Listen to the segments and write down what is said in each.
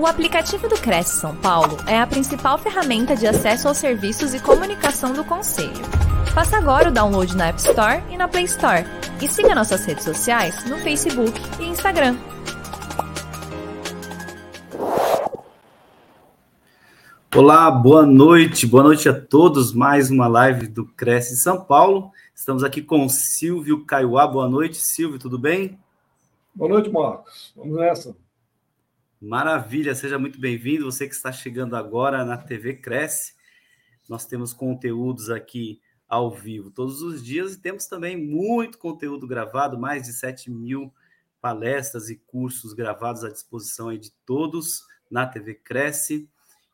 O aplicativo do Cresce São Paulo é a principal ferramenta de acesso aos serviços e comunicação do Conselho. Faça agora o download na App Store e na Play Store. E siga nossas redes sociais no Facebook e Instagram. Olá, boa noite, boa noite a todos. Mais uma live do Cresce São Paulo. Estamos aqui com o Silvio Caiuá. Boa noite, Silvio, tudo bem? Boa noite, Marcos. Vamos nessa. Maravilha, seja muito bem-vindo. Você que está chegando agora na TV Cresce. Nós temos conteúdos aqui ao vivo todos os dias e temos também muito conteúdo gravado, mais de 7 mil palestras e cursos gravados à disposição de todos na TV Cresce.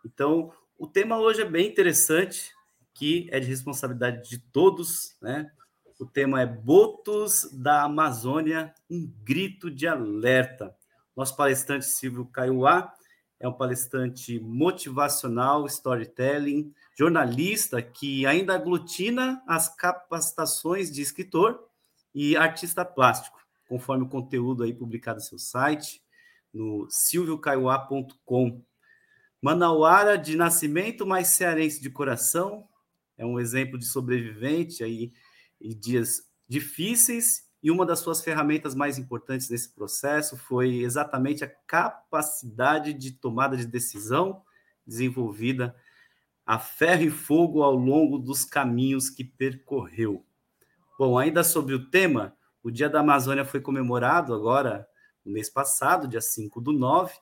Então, o tema hoje é bem interessante, que é de responsabilidade de todos, né? O tema é Botos da Amazônia, um grito de alerta. Nosso palestrante Silvio Caiuá é um palestrante motivacional, storytelling, jornalista que ainda aglutina as capacitações de escritor e artista plástico, conforme o conteúdo aí publicado no seu site, no silviocaiuá.com. Manauara de nascimento, mas cearense de coração, é um exemplo de sobrevivente aí em dias difíceis e uma das suas ferramentas mais importantes nesse processo foi exatamente a capacidade de tomada de decisão desenvolvida a ferro e fogo ao longo dos caminhos que percorreu. Bom, ainda sobre o tema, o Dia da Amazônia foi comemorado agora no mês passado, dia 5 do 9,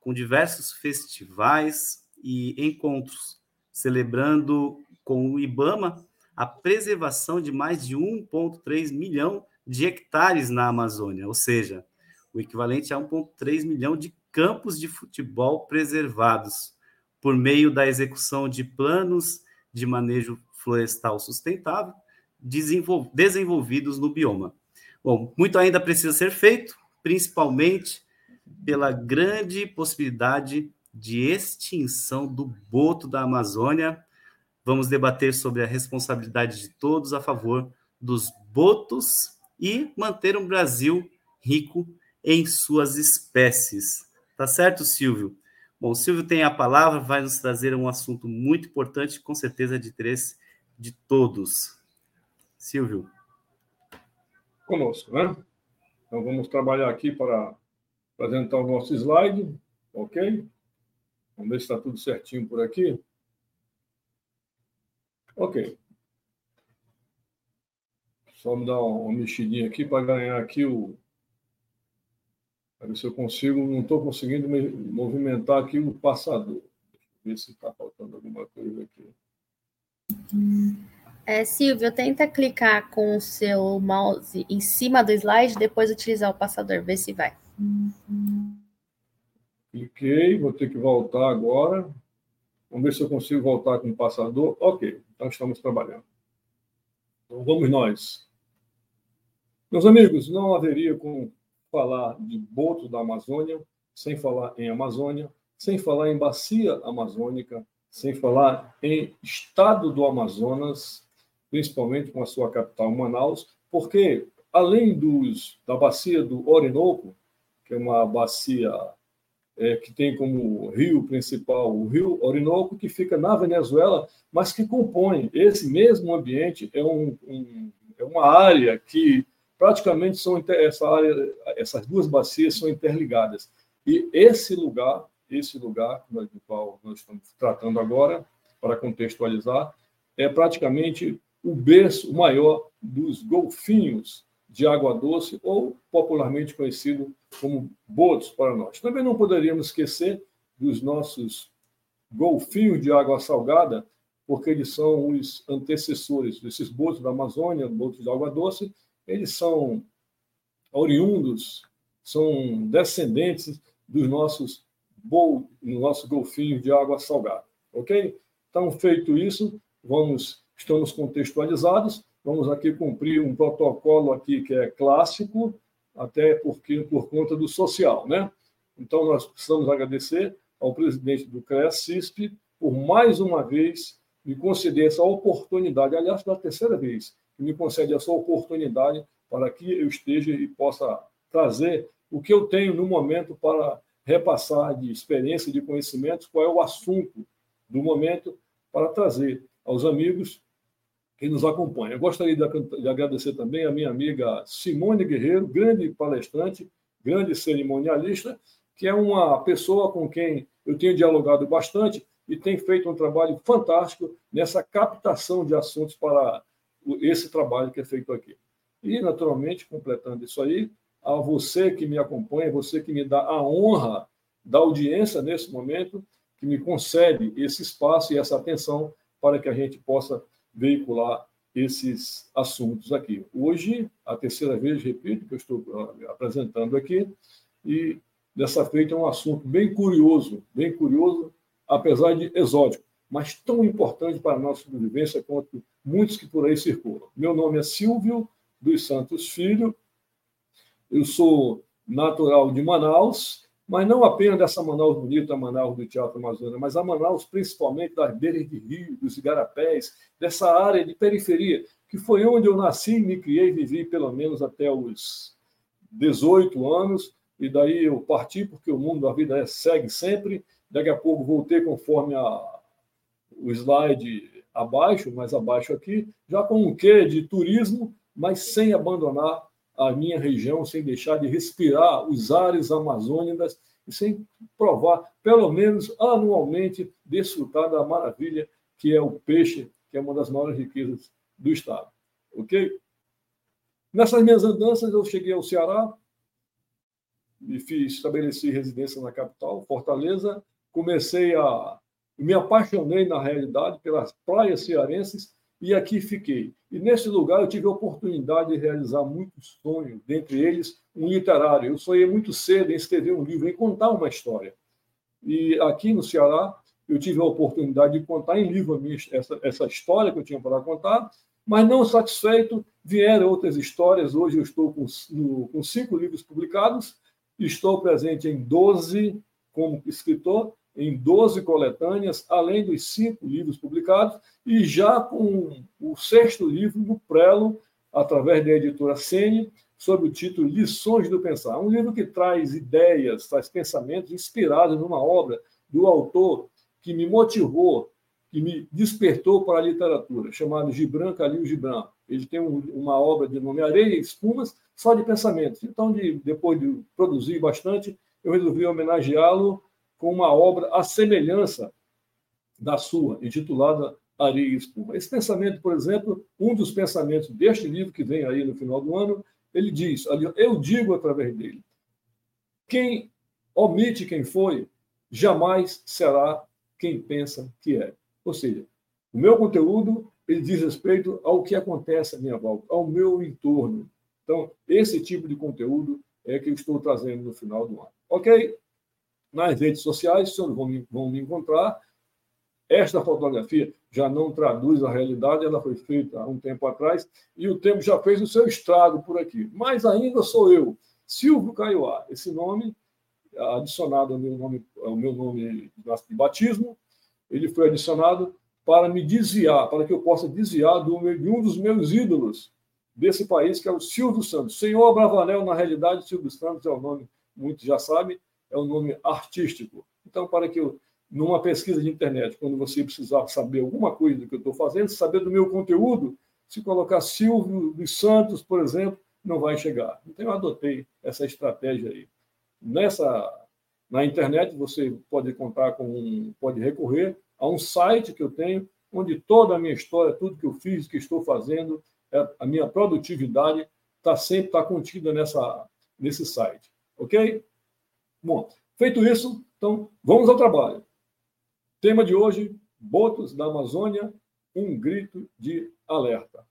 com diversos festivais e encontros, celebrando com o IBAMA a preservação de mais de 1,3 milhão de hectares na Amazônia, ou seja, o equivalente a 1,3 milhão de campos de futebol preservados, por meio da execução de planos de manejo florestal sustentável desenvolvidos no bioma. Bom, muito ainda precisa ser feito, principalmente pela grande possibilidade de extinção do boto da Amazônia. Vamos debater sobre a responsabilidade de todos a favor dos botos e manter um Brasil rico em suas espécies. Tá certo, Silvio? Bom, o Silvio tem a palavra, vai nos trazer um assunto muito importante, com certeza de interesse de todos. Silvio. Conosco, né? Então vamos trabalhar aqui para apresentar o nosso slide, ok? Vamos ver se está tudo certinho por aqui. Ok. Só me dar uma mexidinha aqui para ganhar aqui o. Para ver se eu consigo. Não estou conseguindo movimentar aqui o passador. Deixa eu ver se está faltando alguma coisa aqui. É, Silvio, tenta clicar com o seu mouse em cima do slide, depois utilizar o passador, ver se vai. Cliquei, vou ter que voltar agora. Vamos ver se eu consigo voltar com o passador. Ok, então estamos trabalhando. Então vamos nós. Meus amigos, não haveria como falar de boto da Amazônia sem falar em Amazônia, sem falar em bacia amazônica, sem falar em estado do Amazonas, principalmente com a sua capital Manaus, porque além dos da bacia do Orinoco, que é uma bacia é, que tem como rio principal o rio Orinoco, que fica na Venezuela, mas que compõe esse mesmo ambiente, é, um, um, é uma área que praticamente são essa área, essas duas bacias são interligadas. E esse lugar, esse lugar do qual nós estamos tratando agora, para contextualizar, é praticamente o berço maior dos golfinhos de água doce, ou popularmente conhecido como botos para nós. Também não poderíamos esquecer dos nossos golfinhos de água salgada, porque eles são os antecessores desses botos da Amazônia, botos de água doce, eles são oriundos, são descendentes dos nossos bol, de água salgada, ok? Então, feito isso, vamos, estamos contextualizados, vamos aqui cumprir um protocolo aqui que é clássico, até porque por conta do social, né? Então, nós precisamos agradecer ao presidente do CREA-CISP por mais uma vez me conceder essa oportunidade, aliás, pela terceira vez, que me concede essa oportunidade para que eu esteja e possa trazer o que eu tenho no momento para repassar de experiência, de conhecimentos, qual é o assunto do momento para trazer aos amigos que nos acompanham. Eu gostaria de agradecer também a minha amiga Simone Guerreiro, grande palestrante, grande cerimonialista, que é uma pessoa com quem eu tenho dialogado bastante e tem feito um trabalho fantástico nessa captação de assuntos para esse trabalho que é feito aqui. E, naturalmente, completando isso aí, a você que me acompanha, você que me dá a honra da audiência nesse momento, que me concede esse espaço e essa atenção para que a gente possa veicular esses assuntos aqui. Hoje, a terceira vez, repito, que eu estou ah, apresentando aqui, e dessa feita é um assunto bem curioso, bem curioso, apesar de exótico, mas tão importante para a nossa sobrevivência quanto muitos que por aí circulam. Meu nome é Silvio dos Santos Filho, eu sou natural de Manaus, mas não apenas dessa Manaus bonita, Manaus do Teatro Amazônia, mas a Manaus principalmente das beiras de rio, dos igarapés, dessa área de periferia, que foi onde eu nasci, me criei, vivi pelo menos até os 18 anos, e daí eu parti, porque o mundo da vida é, segue sempre. Daqui a pouco voltei conforme a, o slide abaixo, mais abaixo aqui, já com um quê de turismo, mas sem abandonar a minha região, sem deixar de respirar os ares amazônicos e sem provar, pelo menos anualmente, desfrutar da maravilha que é o peixe, que é uma das maiores riquezas do Estado. Ok? Nessas minhas andanças, eu cheguei ao Ceará, e fiz, estabeleci residência na capital, Fortaleza, comecei a. Me apaixonei, na realidade, pelas praias cearenses e aqui fiquei. E nesse lugar eu tive a oportunidade de realizar muitos sonhos, dentre eles um literário. Eu sonhei muito cedo em escrever um livro, em contar uma história. E aqui no Ceará eu tive a oportunidade de contar em livro minha, essa, essa história que eu tinha para contar, mas não satisfeito, vieram outras histórias. Hoje eu estou com, no, com cinco livros publicados, estou presente em 12 como escritor, em 12 coletâneas, além dos cinco livros publicados, e já com o sexto livro no prelo, através da editora Sene, sob o título Lições do Pensar. Um livro que traz ideias, traz pensamentos inspirados numa obra do autor que me motivou, que me despertou para a literatura, chamado Gibran Khalil Gibran. Ele tem uma obra de nome Areia e Espumas, só de pensamentos. Então, de, depois de produzir bastante, eu resolvi homenageá-lo com uma obra à semelhança da sua, intitulada Areia e Espuma. Esse pensamento, por exemplo, um dos pensamentos deste livro que vem aí no final do ano, ele diz, eu digo através dele, quem omite quem foi, jamais será quem pensa que é. Ou seja, o meu conteúdo ele diz respeito ao que acontece à minha volta, ao meu entorno. Então, esse tipo de conteúdo é que eu estou trazendo no final do ano. Ok? Nas redes sociais, vocês vão me, vão me encontrar. Esta fotografia já não traduz a realidade, ela foi feita há um tempo atrás e o tempo já fez o seu estrago por aqui. Mas ainda sou eu, Silvio Caiuá. Esse nome, adicionado ao meu nome, ao meu nome de batismo, ele foi adicionado para me desviar, para que eu possa desviar de um dos meus ídolos desse país, que é o Silvio Santos. Senhor Bravanel, na realidade, Silvio Santos é o nome, muitos já sabem, é o nome artístico. Então, para que eu, numa pesquisa de internet, quando você precisar saber alguma coisa do que eu estou fazendo, saber do meu conteúdo, se colocar Silvio dos Santos, por exemplo, não vai chegar. Então, eu adotei essa estratégia aí. Nessa, na internet, você pode contar com, um, pode recorrer a um site que eu tenho, onde toda a minha história, tudo que eu fiz, que estou fazendo, é, a minha produtividade está sempre está contida nessa, nesse site. Ok? Bom, feito isso, então vamos ao trabalho. Tema de hoje: Botos da Amazônia, um grito de alerta.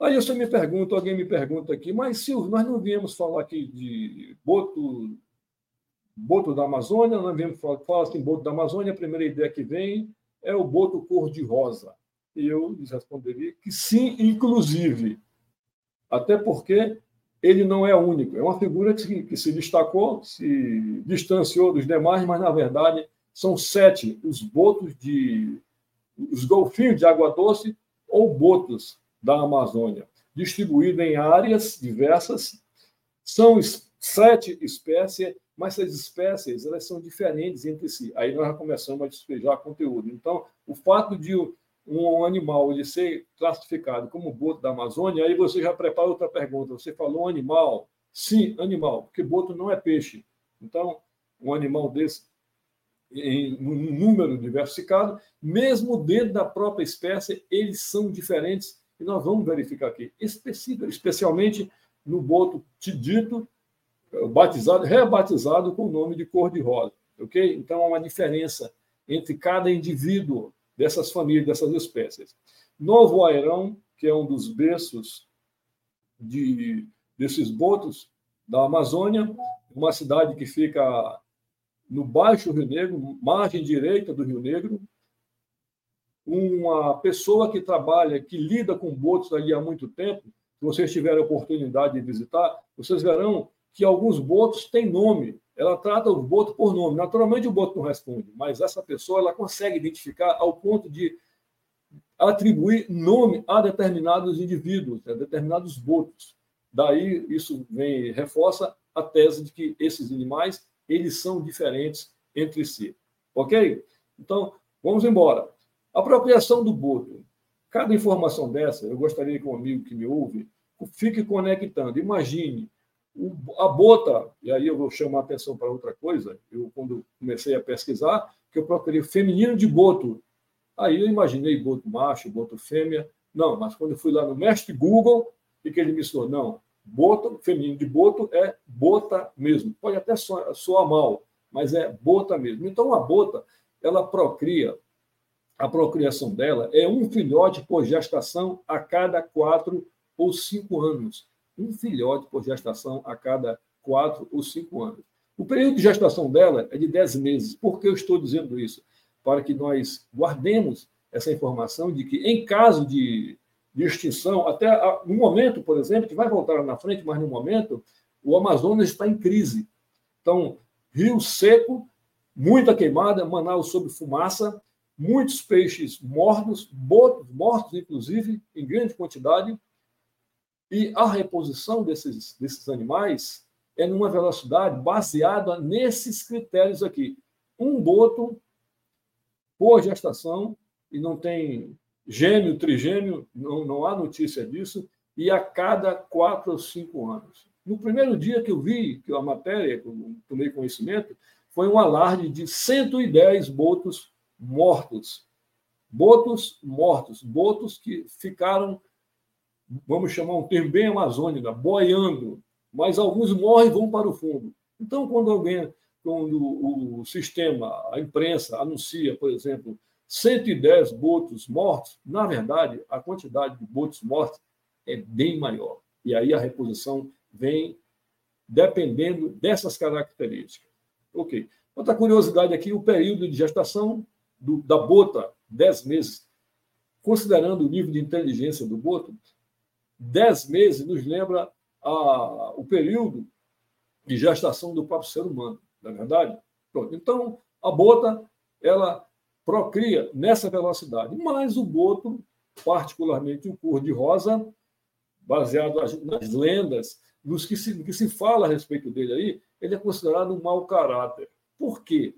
Aí você me pergunta, alguém me pergunta aqui, mas Silvio, nós não viemos falar aqui de boto, boto da Amazônia, nós viemos falar, falar assim, boto da Amazônia, a primeira ideia que vem é o boto cor-de-rosa. E eu lhes responderia que sim, inclusive. Até porque ele não é único. É uma figura que, que se destacou, se distanciou dos demais, mas, na verdade, são sete os botos de. os golfinhos de água doce ou botos da Amazônia, distribuídos em áreas diversas. São sete espécies mas essas espécies elas são diferentes entre si. Aí nós já começamos a despejar conteúdo. Então, o fato de um animal de ser classificado como boto da Amazônia, aí você já prepara outra pergunta. Você falou animal? Sim, animal, porque boto não é peixe. Então, um animal desse, em um número diversificado, mesmo dentro da própria espécie, eles são diferentes. E nós vamos verificar aqui, especialmente no boto tidito, batizado, rebatizado com o nome de cor-de-rosa. Ok? Então, há uma diferença entre cada indivíduo dessas famílias, dessas espécies. Novo Airão, que é um dos berços de, desses botos da Amazônia, uma cidade que fica no Baixo Rio Negro, margem direita do Rio Negro. Uma pessoa que trabalha, que lida com botos ali há muito tempo, se vocês tiverem a oportunidade de visitar, vocês verão que alguns botos têm nome. Ela trata o boto por nome. Naturalmente, o boto não responde, mas essa pessoa ela consegue identificar ao ponto de atribuir nome a determinados indivíduos, a determinados botos. Daí, isso vem reforça a tese de que esses animais eles são diferentes entre si. Ok? Então, vamos embora. Apropriação do boto. Cada informação dessa, eu gostaria que um amigo que me ouve fique conectando. Imagine a bota, e aí eu vou chamar a atenção para outra coisa, eu quando comecei a pesquisar, que eu procurei feminino de boto. Aí eu imaginei boto macho, boto fêmea. Não, mas quando eu fui lá no mestre Google, o que ele me falou? Não, boto, feminino de boto é bota mesmo. Pode até soar, soar mal, mas é bota mesmo. Então a bota, ela procria, a procriação dela é um filhote por gestação a cada quatro ou cinco anos um filhote por gestação a cada quatro ou cinco anos. O período de gestação dela é de dez meses. Por que eu estou dizendo isso? Para que nós guardemos essa informação de que, em caso de, de extinção, até no momento, por exemplo, que vai voltar na frente, mas no momento, o Amazonas está em crise. Então, rio seco, muita queimada, Manaus sob fumaça, muitos peixes mortos, mortos, inclusive, em grande quantidade, e a reposição desses, desses animais é numa velocidade baseada nesses critérios aqui. Um boto por gestação, e não tem gêmeo, trigêmeo, não, não há notícia disso, e a cada quatro ou cinco anos. No primeiro dia que eu vi que a matéria, que eu tomei conhecimento, foi um alarde de 110 botos mortos. Botos mortos, botos que ficaram vamos chamar um termo bem amazônica, boiando, mas alguns morrem e vão para o fundo. Então, quando alguém, quando o sistema, a imprensa anuncia, por exemplo, 110 botos mortos, na verdade, a quantidade de botos mortos é bem maior. E aí a reposição vem dependendo dessas características. Ok. Outra curiosidade aqui, o período de gestação do, da bota, 10 meses. Considerando o nível de inteligência do boto, dez meses nos lembra a, o período de gestação do próprio ser humano, não é verdade? Pronto. Então, a bota, ela procria nessa velocidade, mas o boto, particularmente o cor-de-rosa, baseado nas lendas, nos que se, que se fala a respeito dele aí, ele é considerado um mau caráter. Por quê?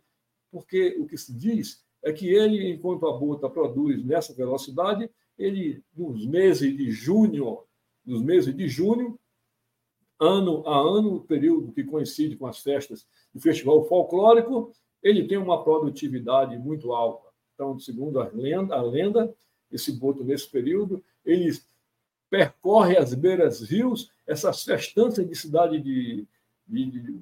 Porque o que se diz é que ele, enquanto a bota produz nessa velocidade, ele, nos meses de junho nos meses de junho, ano a ano, período que coincide com as festas do Festival Folclórico, ele tem uma produtividade muito alta. Então, segundo a lenda, a lenda esse boto, nesse período, ele percorre as beiras rios, essas festanças de cidade de, de,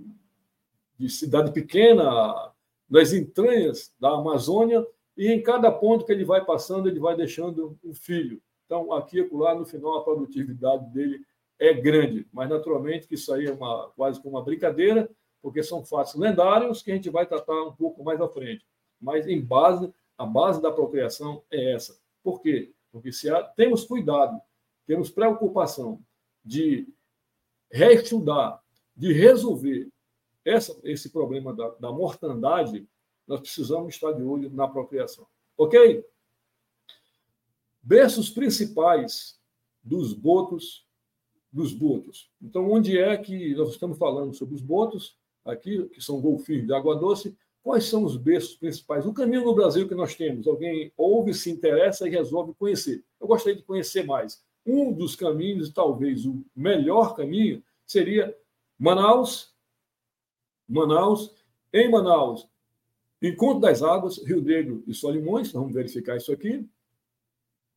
de cidade pequena, nas entranhas da Amazônia, e em cada ponto que ele vai passando, ele vai deixando um filho. Então, aqui e lá, no final, a produtividade dele é grande. Mas, naturalmente, que isso aí é uma, quase como uma brincadeira, porque são fatos lendários que a gente vai tratar um pouco mais à frente. Mas, em base, a base da procriação é essa. Por quê? Porque se há, temos cuidado, temos preocupação de reestudar, de resolver essa, esse problema da, da mortandade, nós precisamos estar de olho na procriação. Ok? berços principais dos botos, dos botos. Então, onde é que nós estamos falando sobre os botos? aqui, que são golfinhos de água doce, quais são os berços principais? O caminho no Brasil que nós temos, alguém ouve, se interessa e resolve conhecer. Eu gostaria de conhecer mais. Um dos caminhos, talvez o melhor caminho, seria Manaus, Manaus, em Manaus, Encontro das Águas, Rio Negro e Solimões, vamos verificar isso aqui,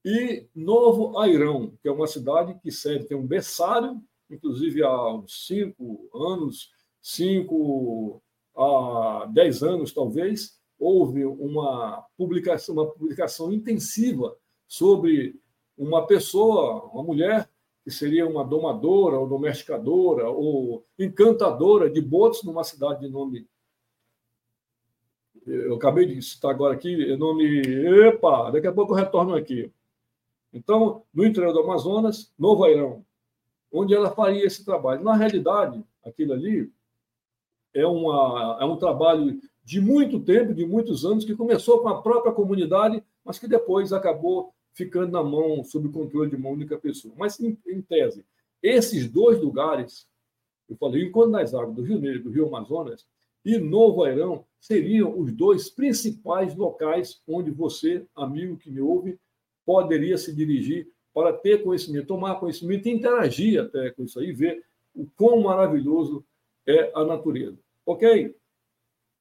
e Novo Airão, que é uma cidade que serve, tem um berçário, inclusive há uns cinco anos, cinco a dez anos talvez, houve uma publicação, uma publicação intensiva sobre uma pessoa, uma mulher que seria uma domadora ou domesticadora ou encantadora de botos numa cidade de nome. Eu acabei de citar agora aqui, nome. Epa, daqui a pouco eu retorno aqui. Então, no interior do Amazonas, Novo Airão, onde ela faria esse trabalho. Na realidade, aquilo ali é, uma, é um trabalho de muito tempo, de muitos anos, que começou com a própria comunidade, mas que depois acabou ficando na mão, sob o controle de uma única pessoa. Mas, em, em tese, esses dois lugares, eu falei, enquanto nas águas do Rio Negro, do Rio Amazonas, e Novo Airão, seriam os dois principais locais onde você, amigo que me ouve, poderia se dirigir para ter conhecimento, tomar conhecimento e interagir até com isso aí, ver o quão maravilhoso é a natureza. Ok?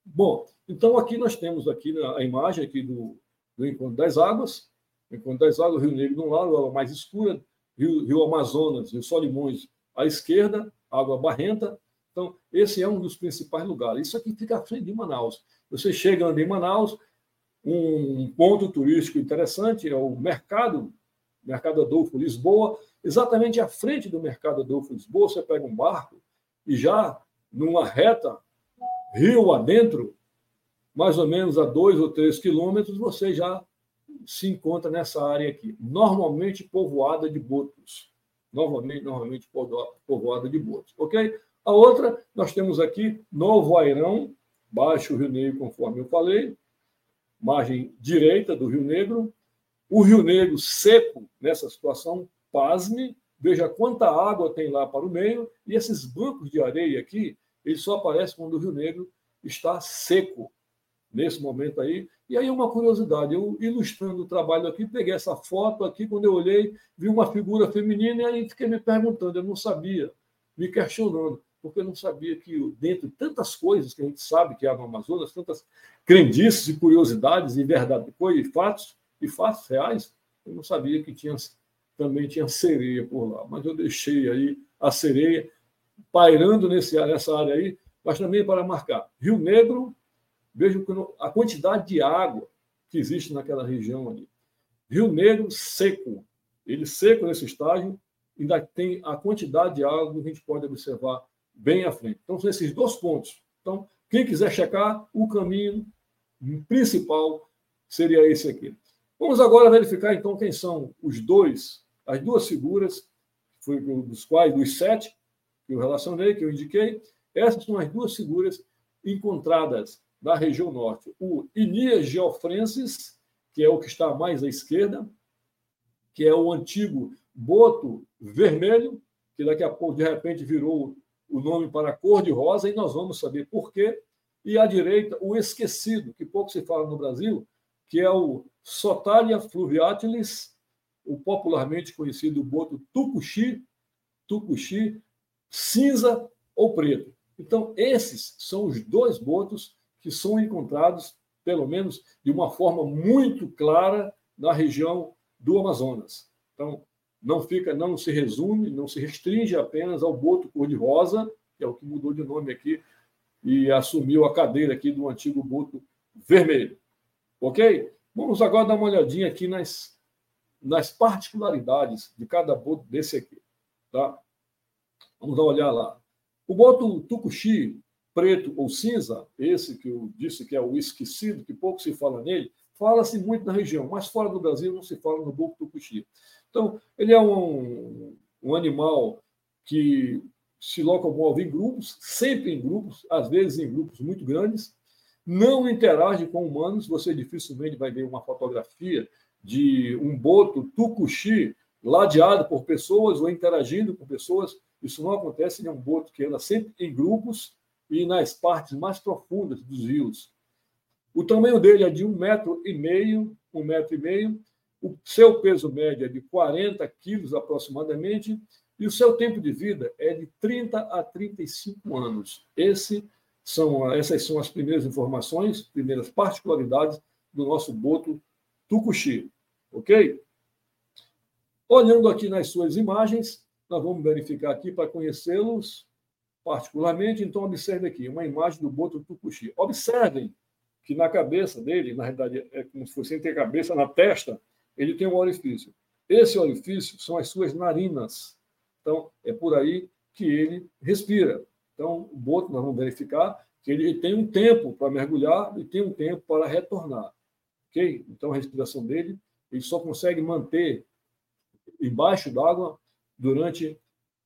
Bom, então aqui nós temos aqui a imagem aqui do, do Encontro das Águas, Enquanto das águas, Rio Negro de um lado, água mais escura, Rio, Rio Amazonas, Rio Solimões à esquerda, água barrenta. Então, esse é um dos principais lugares. Isso aqui fica à frente de Manaus. Você chega em Manaus, um ponto turístico interessante é o mercado, Mercado Adolfo Lisboa, exatamente à frente do Mercado Adolfo Lisboa, você pega um barco e já numa reta, rio adentro, mais ou menos a dois ou três quilômetros, você já se encontra nessa área aqui, normalmente povoada de botos. Normalmente, normalmente povoada de botos, ok? A outra, nós temos aqui Novo Airão, Baixo Rio Negro, conforme eu falei, margem direita do Rio Negro. O Rio Negro seco nessa situação, pasme, veja quanta água tem lá para o meio, e esses bancos de areia aqui, eles só aparecem quando o Rio Negro está seco, nesse momento aí. E aí uma curiosidade, eu ilustrando o trabalho aqui, peguei essa foto aqui, quando eu olhei, vi uma figura feminina e aí fiquei me perguntando, eu não sabia, me questionando, porque eu não sabia que dentro de tantas coisas que a gente sabe que há no Amazonas, tantas crendices e curiosidades e verdade, e fatos, e fatos reais, eu não sabia que tinha também tinha sereia por lá, mas eu deixei aí a sereia pairando nesse, nessa área aí, mas também para marcar Rio Negro, Vejam a quantidade de água que existe naquela região ali. Rio Negro seco. Ele seco nesse estágio, ainda tem a quantidade de água que a gente pode observar bem à frente. Então, são esses dois pontos. Então, quem quiser checar, o caminho principal seria esse aqui. Vamos agora verificar, então, quem são os dois, as duas figuras, dos quais, dos sete que eu relacionei, que eu indiquei. Essas são as duas figuras encontradas da região norte. O Inias geofrensis, que é o que está mais à esquerda, que é o antigo boto vermelho, que daqui a pouco, de repente, virou o nome para cor de rosa, e nós vamos saber por quê. E à direita, o esquecido, que pouco se fala no Brasil, que é o Sotalia fluviatilis, o popularmente conhecido boto tucuxi, tucuxi, cinza ou preto. Então, esses são os dois botos que são encontrados, pelo menos de uma forma muito clara, na região do Amazonas. Então, não fica, não se resume, não se restringe apenas ao boto cor-de-rosa, que é o que mudou de nome aqui e assumiu a cadeira aqui do antigo boto vermelho. Ok? Vamos agora dar uma olhadinha aqui nas, nas particularidades de cada boto desse aqui. Tá? Vamos dar uma olhada lá. O boto tucuxi, preto ou cinza, esse que eu disse que é o esquecido, que pouco se fala nele, fala-se muito na região, mas fora do Brasil não se fala no buco tucuxi. Então, ele é um, um animal que se locomove em grupos, sempre em grupos, às vezes em grupos muito grandes, não interage com humanos, você dificilmente vai ver uma fotografia de um boto tucuxi ladeado por pessoas ou interagindo com pessoas. Isso não acontece, ele é um boto que anda sempre em grupos, e nas partes mais profundas dos rios. O tamanho dele é de um metro e meio, um metro e meio. O seu peso médio é de 40 quilos aproximadamente e o seu tempo de vida é de 30 a 35 anos. Esse são, essas são as primeiras informações, primeiras particularidades do nosso boto Tucuxi. Ok? Olhando aqui nas suas imagens, nós vamos verificar aqui para conhecê-los particularmente. Então, observe aqui uma imagem do boto Tucuxi. Observem que na cabeça dele, na realidade, é como se fosse ter cabeça na testa, ele tem um orifício. Esse orifício são as suas narinas. Então, é por aí que ele respira. Então, o boto, nós vamos verificar que ele tem um tempo para mergulhar e tem um tempo para retornar. Ok? Então, a respiração dele, ele só consegue manter embaixo d'água durante,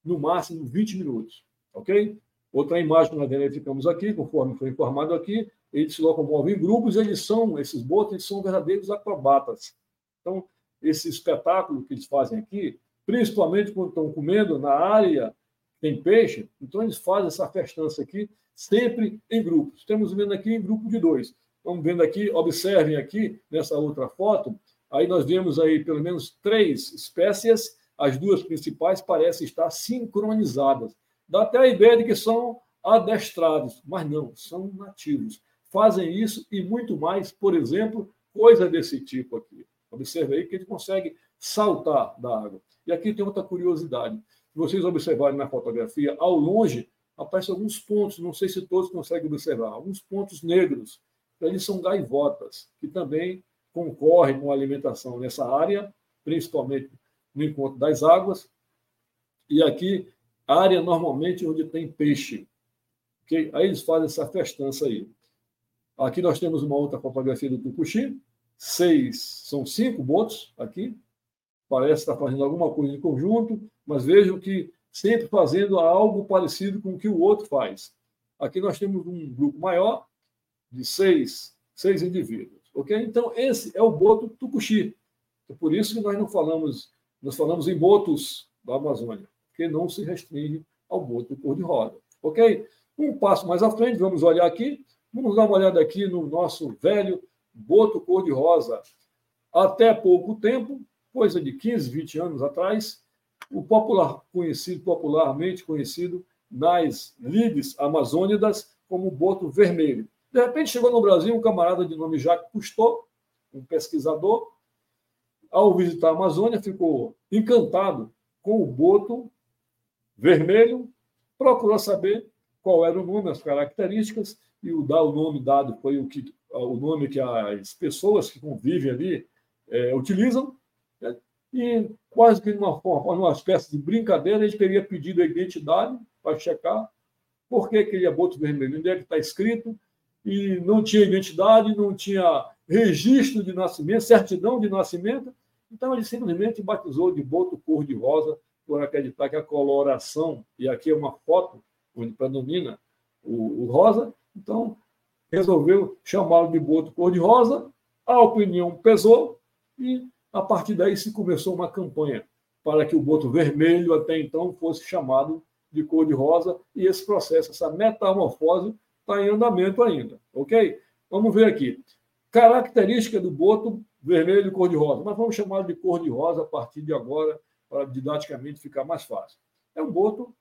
no máximo, 20 minutos. Ok? Outra imagem que nós verificamos aqui, conforme foi informado aqui, eles se locomovem em grupos, eles são, esses botos, eles são verdadeiros acrobatas. Então, esse espetáculo que eles fazem aqui, principalmente quando estão comendo na área tem peixe, então eles fazem essa festança aqui sempre em grupos. Estamos vendo aqui em grupo de dois. Vamos vendo aqui, observem aqui nessa outra foto, aí nós vemos aí pelo menos três espécies, as duas principais parecem estar sincronizadas. Dá até a ideia de que são adestrados, mas não, são nativos fazem isso e muito mais, por exemplo, coisa desse tipo aqui. Observe aí que ele consegue saltar da água. E aqui tem outra curiosidade. Se vocês observarem na fotografia, ao longe aparecem alguns pontos, não sei se todos conseguem observar, alguns pontos negros. Eles são gaivotas, que também concorrem com a alimentação nessa área, principalmente no encontro das águas. E aqui, área normalmente onde tem peixe. Okay? Aí eles fazem essa festança aí. Aqui nós temos uma outra fotografia do Tucuxi. Seis, são cinco botos aqui. Parece estar fazendo alguma coisa em conjunto, mas vejam que sempre fazendo algo parecido com o que o outro faz. Aqui nós temos um grupo maior de seis, seis indivíduos. Ok? Então, esse é o boto Tucuxi. É por isso que nós não falamos, nós falamos em botos da Amazônia, que não se restringe ao boto cor-de-rosa. Ok? Um passo mais à frente, vamos olhar aqui. Vamos dar uma olhada aqui no nosso velho boto cor-de-rosa. Até pouco tempo, coisa de 15, 20 anos atrás, o popular conhecido, popularmente conhecido nas lides amazônidas como boto vermelho. De repente chegou no Brasil um camarada de nome Jacques Cousteau, um pesquisador, ao visitar a Amazônia, ficou encantado com o boto vermelho, procurou saber qual era o nome, as características, e o, o nome dado foi o, que, o nome que as pessoas que convivem ali é, utilizam, né? e quase que forma, numa espécie de brincadeira, ele teria pedido a identidade para checar por que aquele boto vermelho, onde é que está escrito, e não tinha identidade, não tinha registro de nascimento, certidão de nascimento, então ele simplesmente batizou de boto cor-de-rosa por acreditar que a coloração, e aqui é uma foto onde predomina o, o rosa, então, resolveu chamá-lo de boto cor-de-rosa, a opinião pesou e, a partir daí, se começou uma campanha para que o boto vermelho, até então, fosse chamado de cor-de-rosa, e esse processo, essa metamorfose, está em andamento ainda, ok? Vamos ver aqui. Característica do boto vermelho cor-de-rosa, mas vamos chamar de cor-de-rosa a partir de agora, para didaticamente ficar mais fácil. É um boto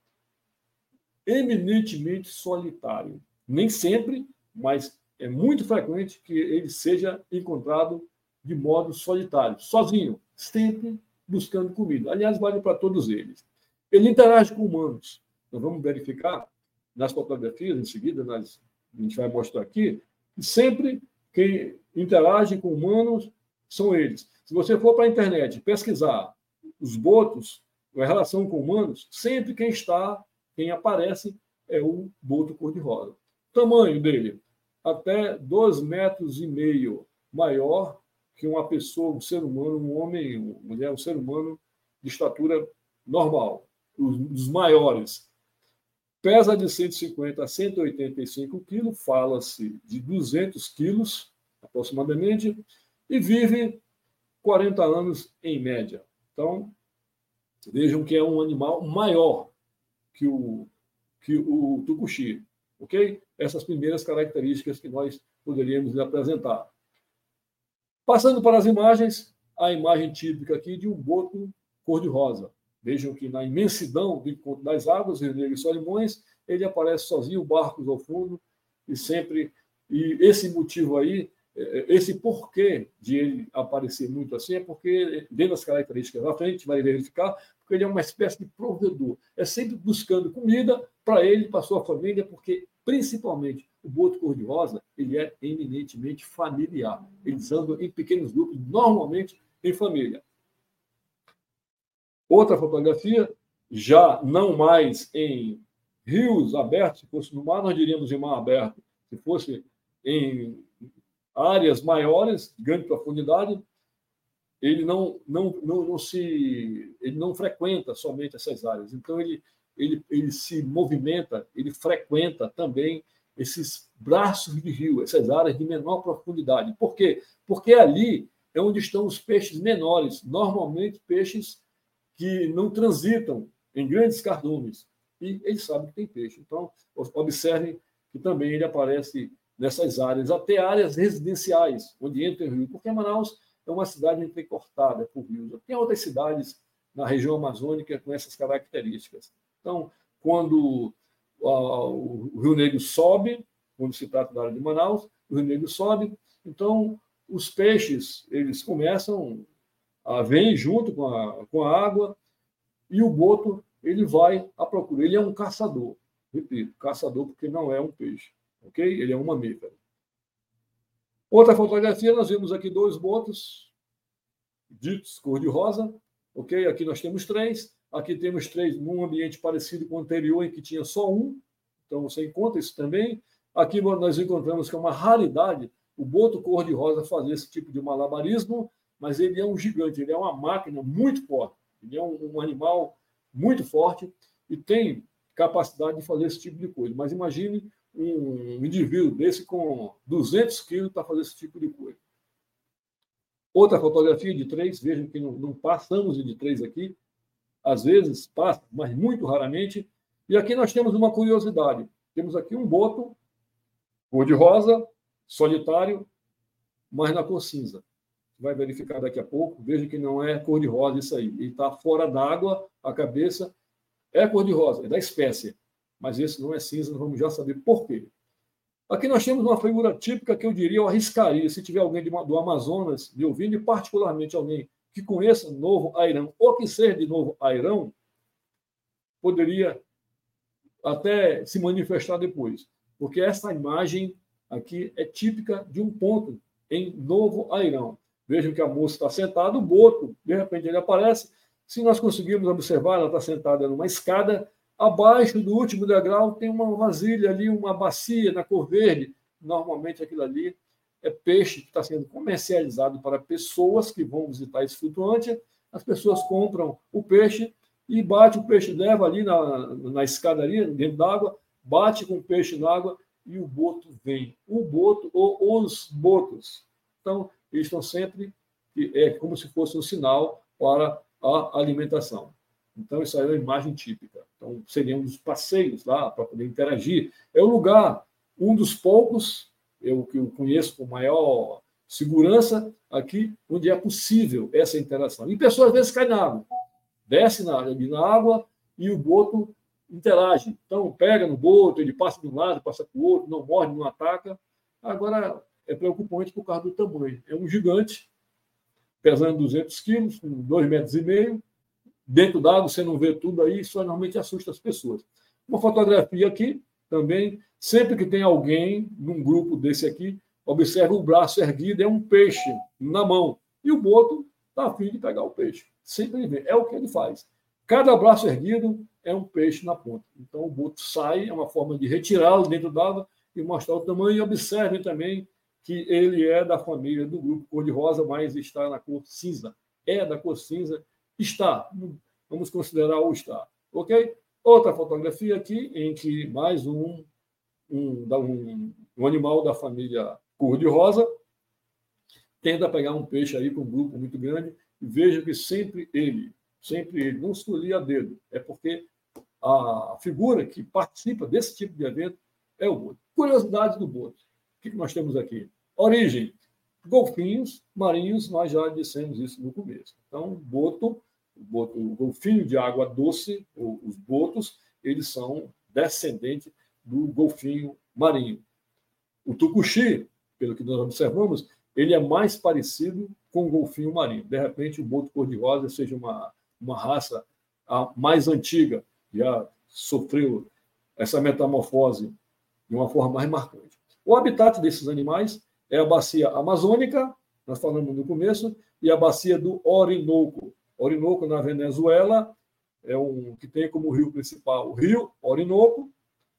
eminentemente solitário. Nem sempre, mas é muito frequente que ele seja encontrado de modo solitário, sozinho, sempre buscando comida. Aliás, vale para todos eles. Ele interage com humanos. Nós vamos verificar nas fotografias, em seguida, nós, a gente vai mostrar aqui, que sempre quem interage com humanos são eles. Se você for para a internet pesquisar os botos, a relação com humanos, sempre quem está, quem aparece é o boto cor-de-rosa. Tamanho dele, até dois metros e meio maior que uma pessoa, um ser humano, um homem, uma mulher, um ser humano de estatura normal, os, maiores. Pesa de 150 a 185 quilos, fala-se de 200 quilos aproximadamente, e vive 40 anos em média. Então, vejam que é um animal maior que o, que o tucuxi. Ok? Essas primeiras características que nós poderíamos apresentar. Passando para as imagens, a imagem típica aqui de um boto cor-de-rosa. Vejam que na imensidão do encontro das águas, Rio Negro e Solimões, ele aparece sozinho, barcos ao fundo, e sempre. E esse motivo aí, é, é, esse porquê de ele aparecer muito assim, é porque, dentro das características da frente, vai verificar, porque ele é uma espécie de provedor. É sempre buscando comida para ele, para sua família, porque, principalmente, o boto cor-de-rosa, ele é eminentemente familiar. Eles andam em pequenos grupos, normalmente em família. Outra fotografia, já não mais em rios abertos, se fosse no mar, nós diríamos em mar aberto. Se fosse em áreas maiores, de grande profundidade, ele não, não, não, não, se ele não frequenta somente essas áreas. Então ele, ele, ele se movimenta, ele frequenta também esses braços de rio, essas áreas de menor profundidade. Por quê? Porque ali é onde estão os peixes menores, normalmente peixes que não transitam em grandes cardumes. E ele sabe que tem peixe. Então, observem que também ele aparece nessas áreas, até áreas residenciais, onde entra o rio, porque Manaus é uma cidade entrecortada por rios. Tem outras cidades na região amazônica com essas características. Então, quando o Rio Negro sobe, quando se trata da área de Manaus, o Rio Negro sobe, então os peixes eles começam a vir junto com a, com a água e o boto ele vai à procura. Ele é um caçador, repito, caçador porque não é um peixe, ok? Ele é um mamífero. Outra fotografia, nós vemos aqui dois botos ditos cor-de-rosa, ok? Aqui nós temos três. Aqui temos três num ambiente parecido com o anterior, em que tinha só um. Então, você encontra isso também. Aqui nós encontramos que é uma raridade o boto cor-de-rosa fazer esse tipo de malabarismo, mas ele é um gigante, ele é uma máquina muito forte. Ele é um, um animal muito forte e tem capacidade de fazer esse tipo de coisa. Mas imagine um indivíduo desse com 200 quilos para fazer esse tipo de coisa. Outra fotografia de três, vejam que não, não passamos de três aqui, às vezes passa, mas muito raramente. E aqui nós temos uma curiosidade. Temos aqui um boto cor-de-rosa, solitário, mas na cor cinza. Vai verificar daqui a pouco. Veja que não é cor-de-rosa isso aí. Ele está fora d'água, a cabeça é cor-de-rosa, é da espécie. Mas esse não é cinza, nós vamos já saber por quê. Aqui nós temos uma figura típica que eu diria, eu arriscaria, se tiver alguém do Amazonas me ouvindo, e particularmente alguém que conheça Novo Airão, ou que seja de Novo Airão, poderia até se manifestar depois. Porque essa imagem aqui é típica de um ponto em Novo Airão. Vejam que a moça está sentada, o boto, de repente ele aparece. Se nós conseguirmos observar, ela está sentada numa escada. Abaixo do último degrau tem uma vasilha ali, uma bacia na cor verde. Normalmente aquilo ali é peixe que está sendo comercializado para pessoas que vão visitar esse flutuante. As pessoas compram o peixe e bate o peixe, leva ali na, na escadaria, dentro d'água, bate com o peixe na água e o boto vem. O boto ou os botos. Então, eles estão sempre, é como se fosse um sinal para a alimentação. Então, isso aí é uma imagem típica. Então, seria um dos passeios lá para poder interagir. É o lugar, um dos poucos eu que eu conheço com maior segurança aqui, onde é possível essa interação. E pessoas às vezes caem na água, desce na, na água e o boto interage. Então, pega no boto, ele passa de um lado, passa para o outro, não morde, não ataca. Agora, é preocupante por causa do tamanho. É um gigante, pesando 200 quilos, com 2 metros e meio. Dentro d'água, você não vê tudo aí, isso normalmente assusta as pessoas. Uma fotografia aqui, também, sempre que tem alguém num grupo desse aqui, observa o braço erguido, é um peixe na mão. E o boto está afim de pegar o peixe. Sempre vem. É o que ele faz. Cada braço erguido é um peixe na ponta. Então o boto sai, é uma forma de retirá-lo dentro d'água e mostrar o tamanho. E observem também que ele é da família do grupo cor-de-rosa, mas está na cor cinza. É da cor cinza, está. Vamos considerar o está. Ok? Outra fotografia aqui, em que mais um, um, um, um animal da família cor-de-rosa tenta pegar um peixe aí com um grupo muito grande e veja que sempre ele, sempre ele, não escolhia a dedo, é porque a figura que participa desse tipo de evento é o boto. Curiosidades do boto. O que nós temos aqui? Origem. Golfinhos marinhos, nós já dissemos isso no começo. Então, boto o golfinho de água doce, os botos, eles são descendentes do golfinho marinho. O tucuxi, pelo que nós observamos, ele é mais parecido com o golfinho marinho. De repente, o boto cor-de-rosa seja uma, uma raça mais antiga, já sofreu essa metamorfose de uma forma mais marcante. O habitat desses animais é a bacia amazônica, nós falamos no começo, e a bacia do Orinoco. Orinoco, na Venezuela, é um que tem como rio principal o rio Orinoco,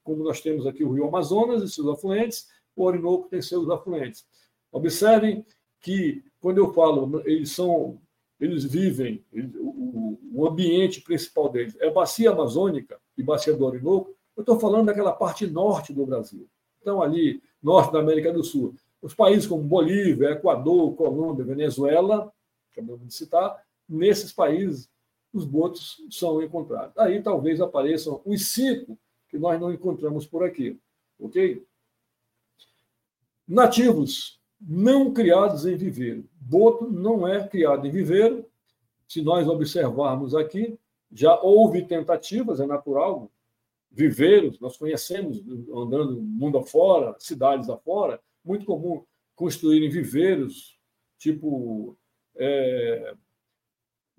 como nós temos aqui o rio Amazonas e seus afluentes, o Orinoco tem seus afluentes. Observem que, quando eu falo, eles são, eles vivem, o, ambiente principal deles é bacia amazônica e bacia do Orinoco, eu estou falando daquela parte norte do Brasil. Então, ali, norte da América do Sul. Os países como Bolívia, Equador, Colômbia, Venezuela, acabamos de citar, nesses países os botos são encontrados. Aí talvez apareçam os cinco que nós não encontramos por aqui. Ok? Nativos não criados em viveiro. Boto não é criado em viveiro. Se nós observarmos aqui, já houve tentativas, é natural, viveiros, nós conhecemos, andando mundo afora, cidades afora, muito comum construírem viveiros, tipo, é,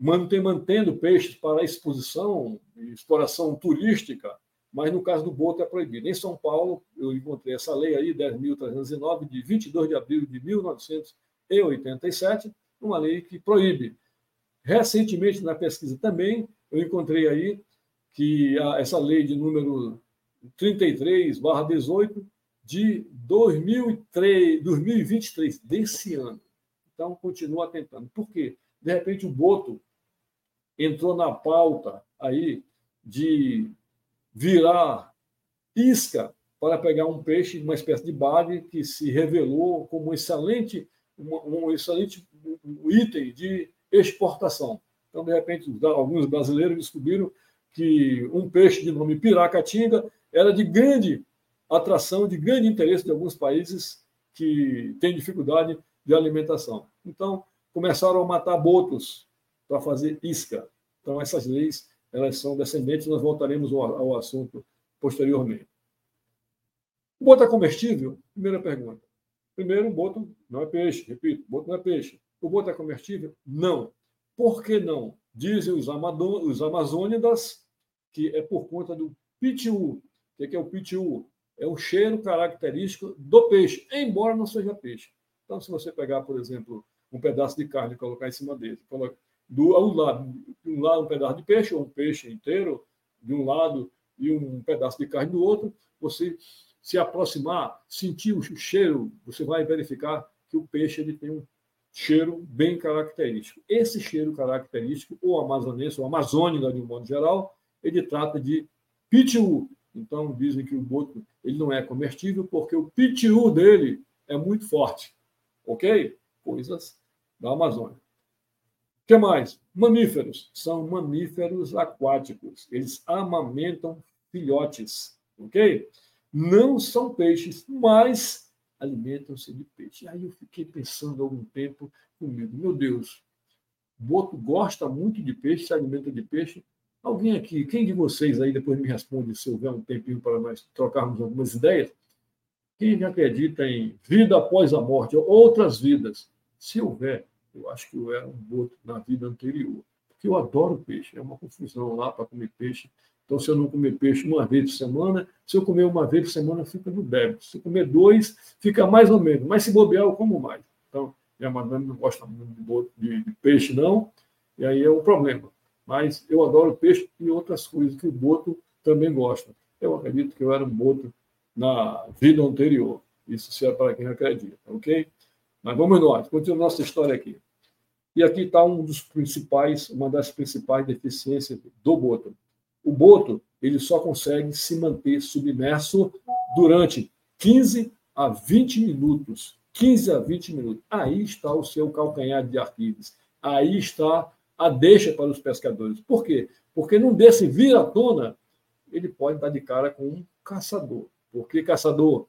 mantendo peixes para exposição exploração turística, mas no caso do boto é proibido. Em São Paulo, eu encontrei essa lei aí, 10.309, de 22 de abril de 1987, uma lei que proíbe. Recentemente, na pesquisa também, eu encontrei aí que essa lei de número 33, barra 18, de 2003, 2023, desse ano. Então, continua tentando. Por quê? De repente, o Boto entrou na pauta aí de virar isca para pegar um peixe, uma espécie de bade, que se revelou como um excelente, um, um excelente item de exportação. Então, de repente, alguns brasileiros descobriram que um peixe de nome piracatinga era de grande atração, de grande interesse de alguns países que têm dificuldade de alimentação. Então, começaram a matar botos para fazer isca. Então, essas leis elas são descendentes, nós voltaremos ao, ao assunto posteriormente. O boto é comestível? Primeira pergunta. Primeiro, o boto não é peixe, repito, o boto não é peixe. O boto é comestível? Não. Por que não? Dizem os, os amazônidas que é por conta do pitiu. O que é o pitiu? É o cheiro característico do peixe, embora não seja peixe. Então, se você pegar, por exemplo, um pedaço de carne e colocar em cima dele, do ao lado, de um lado um pedaço de peixe, ou um peixe inteiro, de um lado, e um pedaço de carne do outro, você se aproximar, sentir o cheiro, você vai verificar que o peixe ele tem um cheiro bem característico. Esse cheiro característico, ou amazonense, ou amazônica de um modo geral, ele trata de pitiu. Então, dizem que o boto ele não é comestível porque o pitiu dele é muito forte. Ok? Coisas da Amazônia. O que mais? Mamíferos. São mamíferos aquáticos. Eles amamentam filhotes. Ok? Não são peixes, mas alimentam-se de peixe. Aí eu fiquei pensando algum tempo comigo, meu Deus, o boto gosta muito de peixe, se alimenta de peixe, Alguém aqui, quem de vocês aí depois me responde se houver um tempinho para nós trocarmos algumas ideias? Quem acredita em vida após a morte, outras vidas? Se houver, eu acho que eu era um boto na vida anterior. Porque eu adoro peixe, é uma confusão lá para comer peixe. Então, se eu não comer peixe uma vez por semana, se eu comer uma vez por semana, fica no débito. Se eu comer dois, fica mais ou menos. Mas se bobear, eu como mais. Então, minha madame não gosta muito de, de peixe, não. E aí é um problema mas eu adoro peixe e outras coisas que o boto também gosta. Eu acredito que eu era um boto na vida anterior. Isso se é para quem acredita, ok? Mas vamos nós, continuando nossa história aqui. E aqui está um dos principais, uma das principais deficiências do boto. O boto ele só consegue se manter submerso durante 15 a 20 minutos. 15 a 20 minutos. Aí está o seu calcanhar de Aquiles. Aí está a deixa para os pescadores. Por quê? Porque num desse vira-tona, ele pode dar de cara com um caçador. Por que caçador?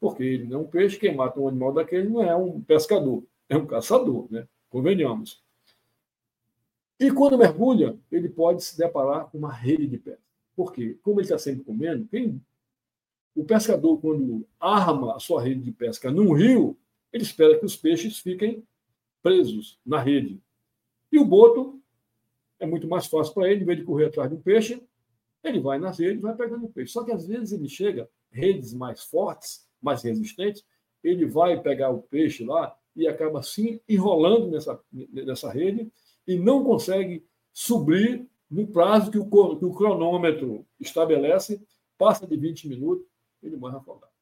Porque ele não é um peixe, quem mata um animal daquele não é um pescador, é um caçador, né? Convenhamos. E quando mergulha, ele pode se deparar com uma rede de pesca. Por quê? Como ele está sempre comendo, quem... o pescador, quando arma a sua rede de pesca num rio, ele espera que os peixes fiquem presos na rede. E o boto é muito mais fácil para ele, em vez de correr atrás de um peixe, ele vai nas redes e vai pegando o peixe. Só que às vezes ele chega, redes mais fortes, mais resistentes, ele vai pegar o peixe lá e acaba assim enrolando nessa, nessa rede e não consegue subir no prazo que o, que o cronômetro estabelece, passa de 20 minutos, ele morre afogado.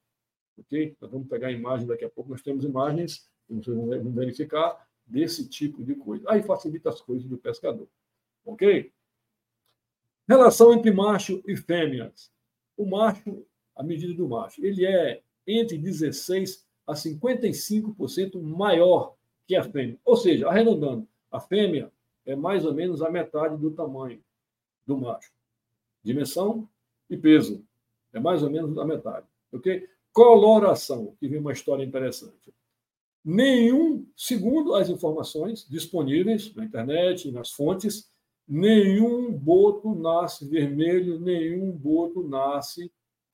Ok? Nós vamos pegar a imagem daqui a pouco, nós temos imagens, vocês vão verificar, desse tipo de coisa. Aí facilita as coisas do pescador. Ok? Relação entre macho e fêmeas. O macho, a medida do macho, ele é entre 16 a 55% maior que a fêmea. Ou seja, arredondando, a fêmea é mais ou menos a metade do tamanho do macho. Dimensão e peso. É mais ou menos a metade. Ok? Coloração, que vem uma história interessante. Nenhum, segundo as informações disponíveis na internet, nas fontes, nenhum boto nasce vermelho, nenhum boto nasce